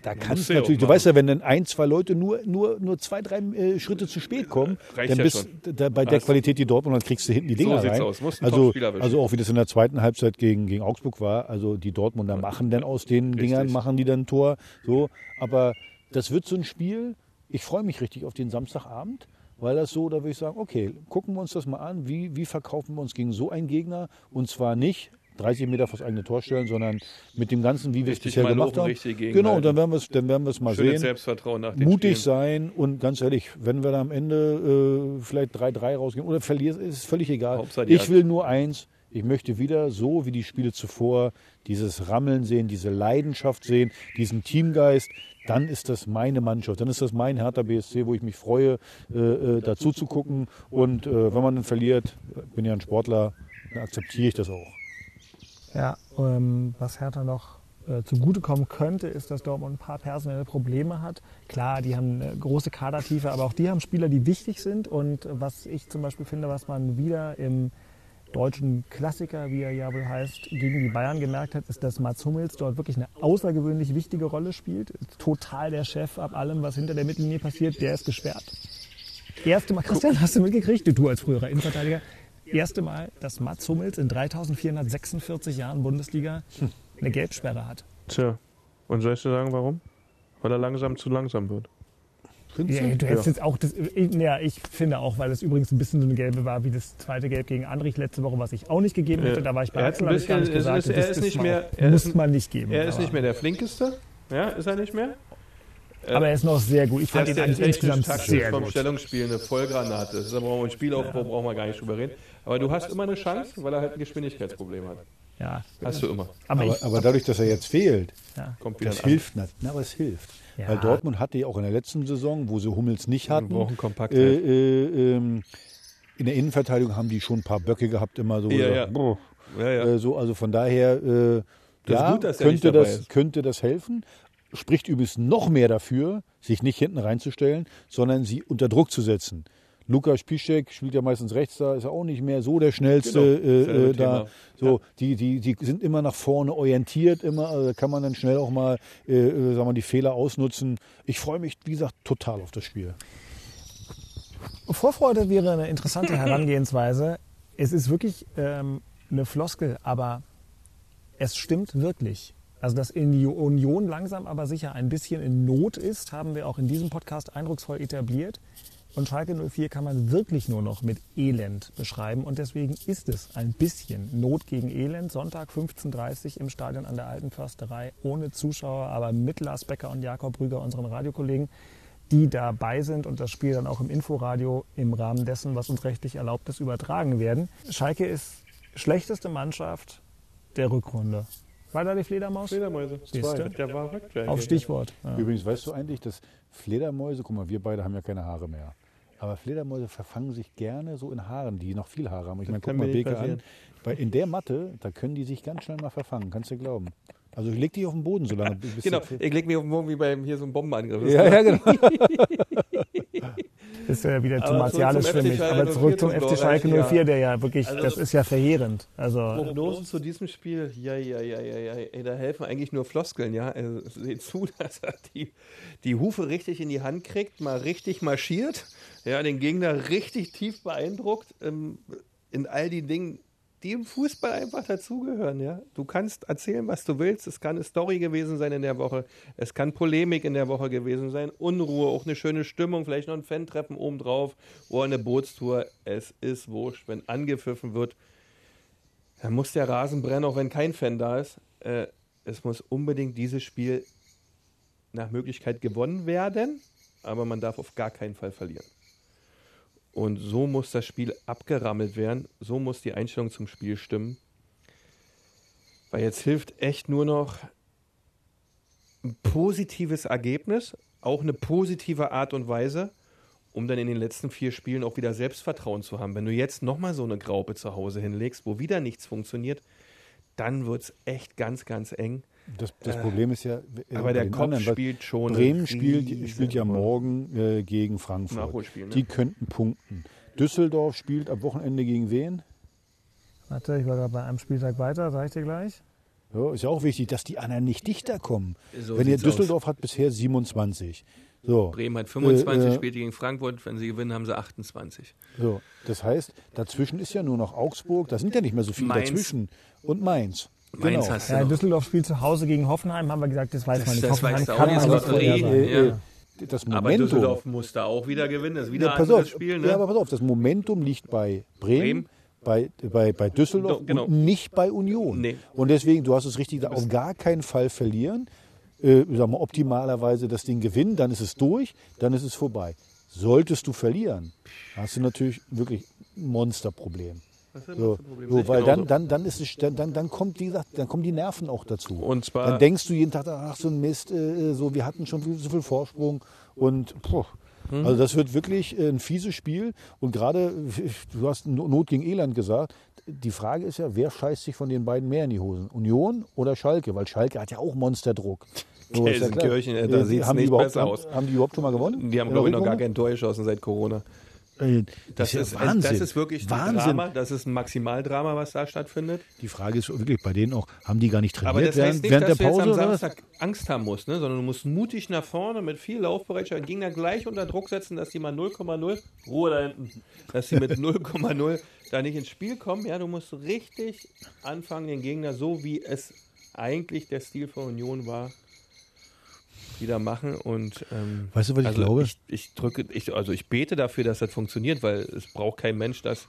Da kann muss es er ja natürlich, du weißt ja, wenn dann ein, zwei Leute nur, nur, nur zwei, drei äh, Schritte zu spät kommen, Reicht dann ja bist da, bei der Hast- Qualität die Dortmund, dann kriegst du hinten die So Dinger sieht's rein. aus. Musst Also, also auch wie das in der zweiten Halbzeit gegen, gegen Augsburg war. Also die Dortmunder machen dann aus den Richtig. Dingern, machen die dann ein Tor. So, aber das wird so ein Spiel. Ich freue mich richtig auf den Samstagabend. Weil das so, da würde ich sagen, okay, gucken wir uns das mal an. Wie, wie verkaufen wir uns gegen so einen Gegner? Und zwar nicht 30 Meter vors eigene Tor stellen, sondern mit dem Ganzen, wie wir es bisher gemacht haben. richtig gegenhalten. Genau, dann werden wir es dann werden wir es mal Schönes sehen. Selbstvertrauen nach den Mutig Spielen. sein und ganz ehrlich, wenn wir da am Ende äh, vielleicht 3-3 rausgehen oder verlieren, ist völlig egal. Ich will nur eins. Ich möchte wieder so wie die Spiele zuvor dieses Rammeln sehen, diese Leidenschaft sehen, diesen Teamgeist. Dann ist das meine Mannschaft, dann ist das mein Hertha BSC, wo ich mich freue, äh, äh, dazu zu gucken. Und äh, wenn man dann verliert, bin ja ein Sportler, dann akzeptiere ich das auch. Ja, ähm, was Hertha noch äh, zugutekommen könnte, ist, dass Dortmund ein paar personelle Probleme hat. Klar, die haben eine große Kadertiefe, aber auch die haben Spieler, die wichtig sind. Und was ich zum Beispiel finde, was man wieder im deutschen Klassiker, wie er ja wohl heißt, gegen die Bayern gemerkt hat, ist, dass Mats Hummels dort wirklich eine außergewöhnlich wichtige Rolle spielt. Total der Chef ab allem, was hinter der Mittellinie passiert. Der ist gesperrt. Erste Mal, Christian, hast du mitgekriegt, du, du als früherer Innenverteidiger, erste Mal, dass Mats Hummels in 3446 Jahren Bundesliga eine Gelbsperre hat. Tja, und soll ich dir sagen, warum? Weil er langsam zu langsam wird. Ja, du? hättest jetzt auch das, ich, ja, ich finde auch, weil es übrigens ein bisschen so eine gelbe war wie das zweite Gelb gegen Andrich letzte Woche, was ich auch nicht gegeben hätte. Ja. Da war ich bei Er ein habe ich gar nicht gesagt. es ist- er das ist nicht mehr- auch- er muss ist- man nicht geben. Er ist aber, nicht mehr der flinkeste. Ja, ist er nicht mehr? aber er ist noch sehr gut. Ich fand ihn eigentlich insgesamt sehr vom gut. Stellungsspiel eine Vollgranate. Das ist aber auch ein Spielaufbau, brauchen wir gar nicht drüber reden. Aber du hast immer eine Chance, weil er halt ein Geschwindigkeitsproblem hat. Ja, Hast du immer. aber, Aber, dadurch, dass er jetzt fehlt, Kommt wieder das hilft nicht. Na, aber es hilft. Ja. Weil Dortmund hatte ja auch in der letzten Saison, wo sie Hummels nicht Wir hatten, brauchen Kompaktheit. äh, äh, ähm, in der Innenverteidigung haben die schon ein paar Böcke gehabt, immer so. Ja, so, ja. ja, ja. Äh, so also von daher, äh, ja, gut, könnte, das, ist. könnte das helfen. Spricht übrigens noch mehr dafür, sich nicht hinten reinzustellen, sondern sie unter Druck zu setzen. Lukas Piszczek spielt ja meistens rechts da, ist ja auch nicht mehr so der schnellste Genau, äh, äh, da. So, die, die, die sind immer nach vorne orientiert, immer, also da kann man dann schnell auch mal äh, äh, sagen wir, die Fehler ausnutzen. Ich freue mich, wie gesagt, total auf das Spiel. Vorfreude wäre eine interessante Herangehensweise. Es ist wirklich ähm, eine Floskel, aber es stimmt wirklich. Also, dass in die Union langsam aber sicher ein bisschen in Not ist, haben wir auch in diesem Podcast eindrucksvoll etabliert. Und Schalke 04 kann man wirklich nur noch mit Elend beschreiben. Und deswegen ist es ein bisschen Not gegen Elend. Sonntag 15.30 Uhr im Stadion an der Alten Försterei ohne Zuschauer, aber mit Lars Becker und Jakob Brüger, unseren Radiokollegen, die dabei sind und das Spiel dann auch im Inforadio im Rahmen dessen, was uns rechtlich erlaubt ist, übertragen werden. Schalke ist schlechteste Mannschaft der Rückrunde. War da die Fledermaus? Fledermäuse. Siehste? Der war weg. der Auf. Stichwort. Ja. Übrigens, weißt du eigentlich, dass Fledermäuse, guck mal, wir beide haben ja keine Haare mehr. Aber Fledermäuse verfangen sich gerne so in Haaren, die noch viel Haare haben. Ich meine, guck mal Beke an. Weil in der Matte, da können die sich ganz schnell mal verfangen, kannst du glauben. Also leg dich auf den Boden, solange du bist. Genau, ich leg mich auf den Boden wie beim hier so einem Bombenangriff. Ja, ja, genau. ist ja wieder zu martialisch für zum mich. FC Aber zurück zum Schalke FC Schalke 04, 04, der ja wirklich, Also- das ist ja verheerend. Also Prognosen zu diesem Spiel, ja, ja, ja, ja, ja, ey, da helfen eigentlich nur Floskeln, ja. Also, seht zu, dass er die, die Hufe richtig in die Hand kriegt, mal richtig marschiert, ja, den Gegner richtig tief beeindruckt, ähm, in all die Dingen, die im Fußball einfach dazugehören, ja. Du kannst erzählen, was du willst, es kann eine Story gewesen sein in der Woche, es kann Polemik in der Woche gewesen sein, Unruhe, auch eine schöne Stimmung, vielleicht noch ein Fan-Treffen obendrauf. Oder eine Bootstour, es ist wurscht, wenn angepfiffen wird, Dann muss der Rasen brennen, auch wenn kein Fan da ist. Äh, es muss unbedingt dieses Spiel nach Möglichkeit gewonnen werden, aber man darf auf gar keinen Fall verlieren. Und so muss das Spiel abgerammelt werden, so muss die Einstellung zum Spiel stimmen. Weil jetzt hilft echt nur noch ein positives Ergebnis, auch eine positive Art und Weise, um dann in den letzten vier Spielen auch wieder Selbstvertrauen zu haben. Wenn du jetzt nochmal so eine Graupe zu Hause hinlegst, wo wieder nichts funktioniert, dann wird es echt ganz, ganz eng. Das, das Problem ist ja. äh, aber der Kopf anderen, spielt schon. Bremen spielt, spielt ja morgen äh, gegen Frankfurt. Ne? Die könnten punkten. Düsseldorf spielt am Wochenende gegen wen? Warte, ich war gerade bei einem Spieltag weiter, sag ich dir gleich. Ja, ist ja auch wichtig, dass die anderen nicht dichter kommen. So wenn ihr Düsseldorf aus. hat bisher 27. So. Bremen hat 25, äh, spielt gegen Frankfurt. Wenn sie gewinnen, haben sie 28. So. Das heißt, dazwischen ist ja nur noch Augsburg. Da sind ja nicht mehr so viele Mainz. dazwischen. Und Mainz. Mainz genau. ja, Düsseldorf spielt zu Hause gegen Hoffenheim, haben wir gesagt, das weiß das, man nicht. Das Hoffenheim kann man nicht reden. Äh, ja. Das Momentum, aber Düsseldorf muss da auch wieder gewinnen. Das ist wieder ja, ein anderes Spiel. Ne? Ja, aber pass auf, das Momentum liegt bei Bremen. Bremen bei, bei, bei Düsseldorf genau. und nicht bei Union. Nee. Und deswegen, du hast es richtig gesagt, auf gar keinen Fall verlieren. Äh, sagen wir, optimalerweise das Ding gewinnen, dann ist es durch, dann ist es vorbei. Solltest du verlieren, hast du natürlich wirklich ein Monsterproblem. So, so, weil dann, dann, dann, ist es, dann, dann, dann kommt, wie gesagt, dann kommen die Nerven auch dazu. Und zwar dann denkst du jeden Tag, ach so ein Mist, äh, so, wir hatten schon so viel Vorsprung und puh, hm. also das wird wirklich äh, ein fieses Spiel. Und gerade, du hast Not gegen Elend gesagt, die Frage ist ja, wer scheißt sich von den beiden mehr in die Hosen? Union oder Schalke? Weil Schalke hat ja auch Monsterdruck. So, Gelsenkirchen, ja da sieht es nicht besser aus. Haben die überhaupt schon mal gewonnen? Die haben, glaube ich, noch gar kein Tor geschossen seit Corona. Äh, das, das, ist, Wahnsinn. das ist wirklich ein Drama, das ist ein Maximaldrama, was da stattfindet. Die Frage ist wirklich bei denen auch, haben die gar nicht trainiert Aber das während, heißt nicht, während dass der Pause? Du jetzt am Samstag Angst haben musst, ne? sondern du musst mutig nach vorne mit viel Laufbereitschaft den Gegner gleich unter Druck setzen, dass die mal 0,0, Ruhe da hinten, dass sie mit 0,0 da nicht ins Spiel kommen. Ja, du musst richtig anfangen, den Gegner so wie es eigentlich der Stil von Union war, wieder machen. Und ähm, weißt du, was also ich glaube? Ich, ich, drücke, ich, also ich bete dafür, dass das funktioniert, weil es braucht kein Mensch, dass,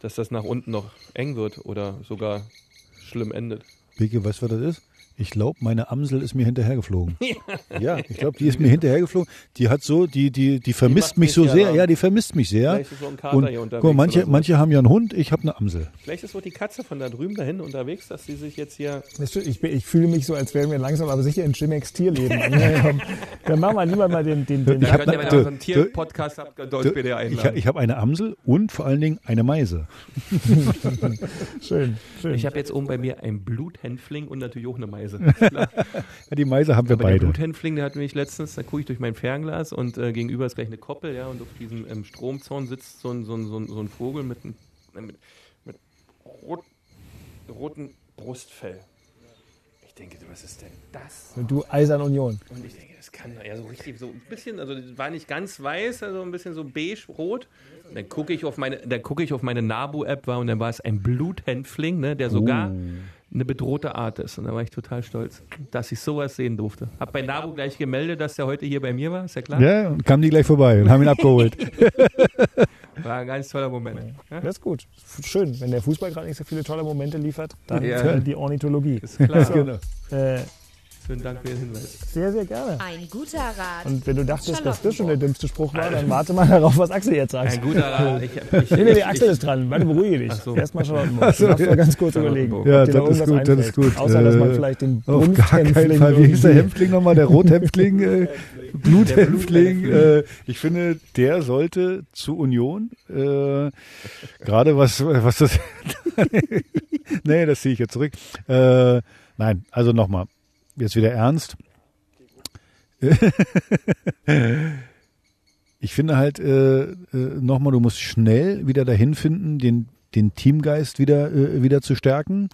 dass das nach unten noch eng wird oder sogar schlimm endet. Beke, weißt du, was das ist? Ich glaube, meine Amsel ist mir hinterhergeflogen. ja, ich glaube, die ist mir hinterhergeflogen. Die hat so, die, die, die vermisst die mich so sehr. Ja, die vermisst mich sehr. Vielleicht ist so ein Kater und, hier unterwegs. Guck, manche, so. manche haben ja einen Hund, ich habe eine Amsel. Vielleicht ist so die Katze von da drüben dahin unterwegs, dass sie sich jetzt hier. Ich, ich fühle mich so, als wären wir langsam aber sicher in Jimex Tierleben. Dann machen wir lieber mal den. den, den ich habe so einen Tierpodcast Ich, ich habe eine Amsel und vor allen Dingen eine Meise. schön, schön. Ich habe jetzt oben bei mir ein Bluthänfling und natürlich auch eine Meise. ja, die Meise haben wir Aber beide. Der Bluthänfling, der hat mich letztens, da gucke ich durch mein Fernglas und äh, gegenüber ist gleich eine Koppel, ja, und auf diesem ähm, Stromzaun sitzt so ein, so ein, so ein, so ein Vogel mit, ein, mit, mit rot, roten Brustfell. Ich denke, was ist denn das? Und du Eisern Union. Und ich denke, das kann ja so richtig, so ein bisschen, also das war nicht ganz weiß, also ein bisschen so beige-rot. Dann gucke ich auf meine, dann gucke ich auf meine Nabu-App war und dann war es ein Bluthänfling, ne, der sogar uh eine bedrohte Art ist. Und da war ich total stolz, dass ich sowas sehen durfte. Hab bei Nabu gleich gemeldet, dass er heute hier bei mir war, ist ja klar? Ja, und kamen die gleich vorbei und haben ihn abgeholt. War ein ganz toller Moment. Ja? Das ist gut. Schön. Wenn der Fußball gerade nicht so viele tolle Momente liefert, dann ja. die Ornithologie. Ist klar. genau. Äh, Vielen Dank für den Hinweis. Sehr, sehr gerne. Ein guter Rat. Und wenn du dachtest, dass das schon der dümmste Spruch war, dann warte mal darauf, was Axel jetzt sagt. Ein guter Rat. Ich, ich, nee, nee, Axel ist dran. Warte, beruhige dich. So. Erstmal Charlottenburg. Du darfst ja. ganz kurz überlegen. Ja, das ist gut, das ist gut. Außer, dass man äh, vielleicht den Auf gar keinen Fall. Wie hieß der Häftling nochmal? Der Rothäftling? äh, Bluthäftling. Äh, ich finde, der sollte zu Union, äh, gerade was, was das, nee, das ziehe ich jetzt zurück. Äh, nein, also nochmal, jetzt wieder ernst. ich finde halt äh, äh, nochmal, du musst schnell wieder dahin finden, den, den Teamgeist wieder, äh, wieder zu stärken.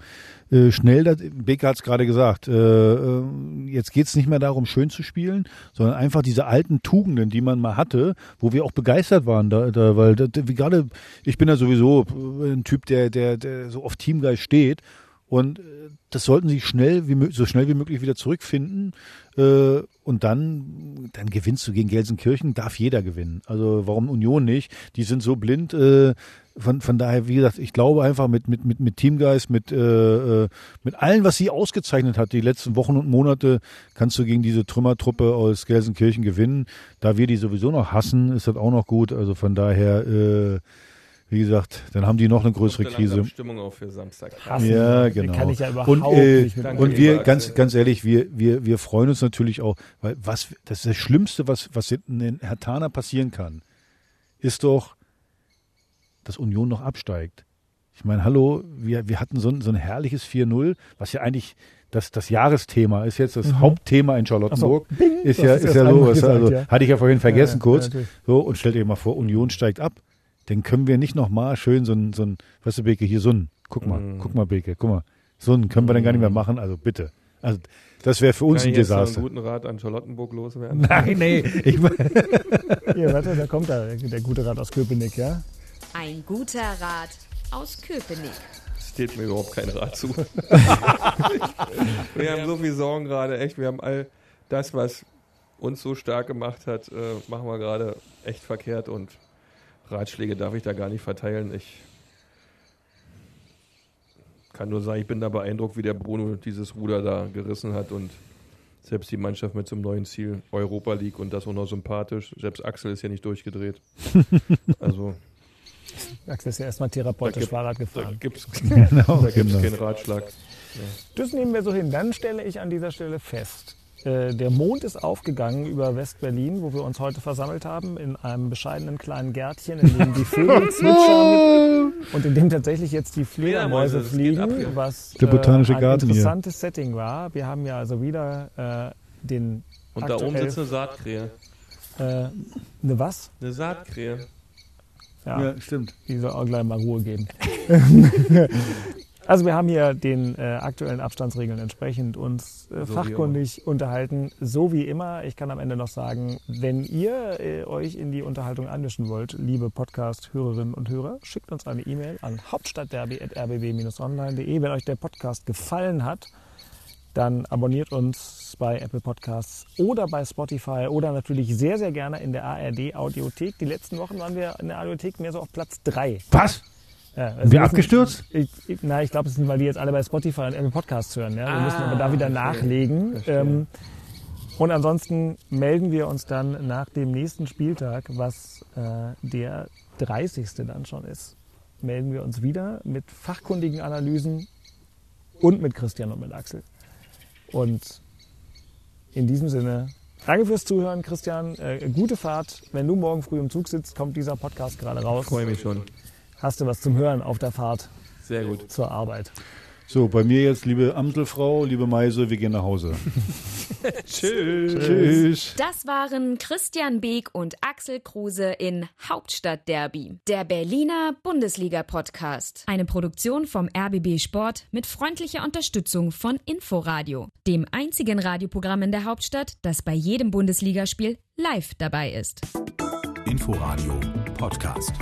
Äh, schnell, das, Becker hat es gerade gesagt, äh, äh, jetzt geht es nicht mehr darum, schön zu spielen, sondern einfach diese alten Tugenden, die man mal hatte, wo wir auch begeistert waren, da, da, weil da, wie gerade, ich bin ja sowieso ein Typ, der, der, der so auf Teamgeist steht Und äh, das sollten sie schnell wie, so schnell wie möglich wieder zurückfinden. Äh, und dann, dann gewinnst du gegen Gelsenkirchen, darf jeder gewinnen. Also warum Union nicht? Die sind so blind. Äh, von, von daher, wie gesagt, ich glaube einfach mit, mit, mit, mit Teamgeist, mit, äh, äh mit allem, was sie ausgezeichnet hat, die letzten Wochen und Monate, kannst du gegen diese Trümmertruppe aus Gelsenkirchen gewinnen. Da wir die sowieso noch hassen, ist das auch noch gut. Also von daher, äh, wie gesagt, dann haben die noch eine größere Krise. Stimmung auch für Samstag. Hassen, ja, genau. Kann ich ja überhaupt und, äh, nicht und wir, ganz, ganz ehrlich, wir, wir, wir freuen uns natürlich auch, weil was, das ist das Schlimmste, was, was in Herr Tana passieren kann, ist doch, dass Union noch absteigt. Ich meine, hallo, wir, wir hatten so ein, so ein herrliches 4-0, was ja eigentlich das, das Jahresthema ist jetzt, das mhm. Hauptthema in Charlottenburg. So, bing, ist ja, ist ja so, gesagt, also, ja. hatte ich ja vorhin vergessen ja, kurz. Ja, so, und stellt euch mal vor, Union steigt ab dann können wir nicht nochmal schön so ein, so ein, weißt du, Beke, hier so ein, guck mal, mm. guck mal, Beke, guck mal, so ein können wir dann gar nicht mehr mm. machen, also bitte. Also, das wäre für uns Kann ein Desaster. Jetzt einen guten Rat an Charlottenburg loswerden? Nein, nee. Ich hier, warte, da kommt da der gute Rat aus Köpenick, ja? Ein guter Rat aus Köpenick. Steht mir überhaupt kein Rat zu. wir haben so viel Sorgen gerade, echt. Wir haben all das, was uns so stark gemacht hat, äh, machen wir gerade echt verkehrt und Ratschläge darf ich da gar nicht verteilen. Ich kann nur sagen, ich bin da beeindruckt, wie der Bruno dieses Ruder da gerissen hat und selbst die Mannschaft mit zum neuen Ziel Europa League und das auch noch sympathisch. Selbst Axel ist ja nicht durchgedreht. also. Axel ist ja erstmal therapeutisch gibt, Fahrrad gefahren. Da gibt es genau, genau. keinen Ratschlag. Ja. Das nehmen wir so hin. Dann stelle ich an dieser Stelle fest, der Mond ist aufgegangen über West-Berlin, wo wir uns heute versammelt haben, in einem bescheidenen kleinen Gärtchen, in dem die Vögel zwitschern und in dem tatsächlich jetzt die Fledermäuse fliegen, was der botanische äh, ein interessantes hier. Setting war. Wir haben ja also wieder äh, den Und da oben sitzt eine Saatkrähe. Äh, eine was? Eine Saatkrähe. Ja, ja, stimmt. Die soll auch gleich mal Ruhe geben. Also wir haben hier den äh, aktuellen Abstandsregeln entsprechend uns äh, so fachkundig unterhalten, so wie immer. Ich kann am Ende noch sagen, wenn ihr äh, euch in die Unterhaltung einmischen wollt, liebe Podcast-Hörerinnen und Hörer, schickt uns eine E-Mail an hauptstadtderby.rbb-online.de. Wenn euch der Podcast gefallen hat, dann abonniert uns bei Apple Podcasts oder bei Spotify oder natürlich sehr, sehr gerne in der ARD Audiothek. Die letzten Wochen waren wir in der Audiothek mehr so auf Platz 3. Was? Ja, also wir abgestürzt? Ich, ich, na, ich glaube, es sind, weil die jetzt alle bei Spotify und Apple Podcasts hören. Ja? Wir ah, müssen aber da wieder nachlegen. Ähm, und ansonsten melden wir uns dann nach dem nächsten Spieltag, was äh, der 30. dann schon ist, melden wir uns wieder mit fachkundigen Analysen und mit Christian und mit Axel. Und in diesem Sinne, danke fürs Zuhören, Christian. Äh, gute Fahrt. Wenn du morgen früh im Zug sitzt, kommt dieser Podcast gerade raus. Ich freue mich schon hast du was zum Hören auf der Fahrt Sehr gut. zur Arbeit. So, bei mir jetzt, liebe Amselfrau, liebe Meise, wir gehen nach Hause. Tschüss. Tschüss. Das waren Christian Beek und Axel Kruse in Hauptstadtderby, der Berliner Bundesliga-Podcast. Eine Produktion vom RBB Sport mit freundlicher Unterstützung von Inforadio, dem einzigen Radioprogramm in der Hauptstadt, das bei jedem Bundesligaspiel live dabei ist. Inforadio Podcast.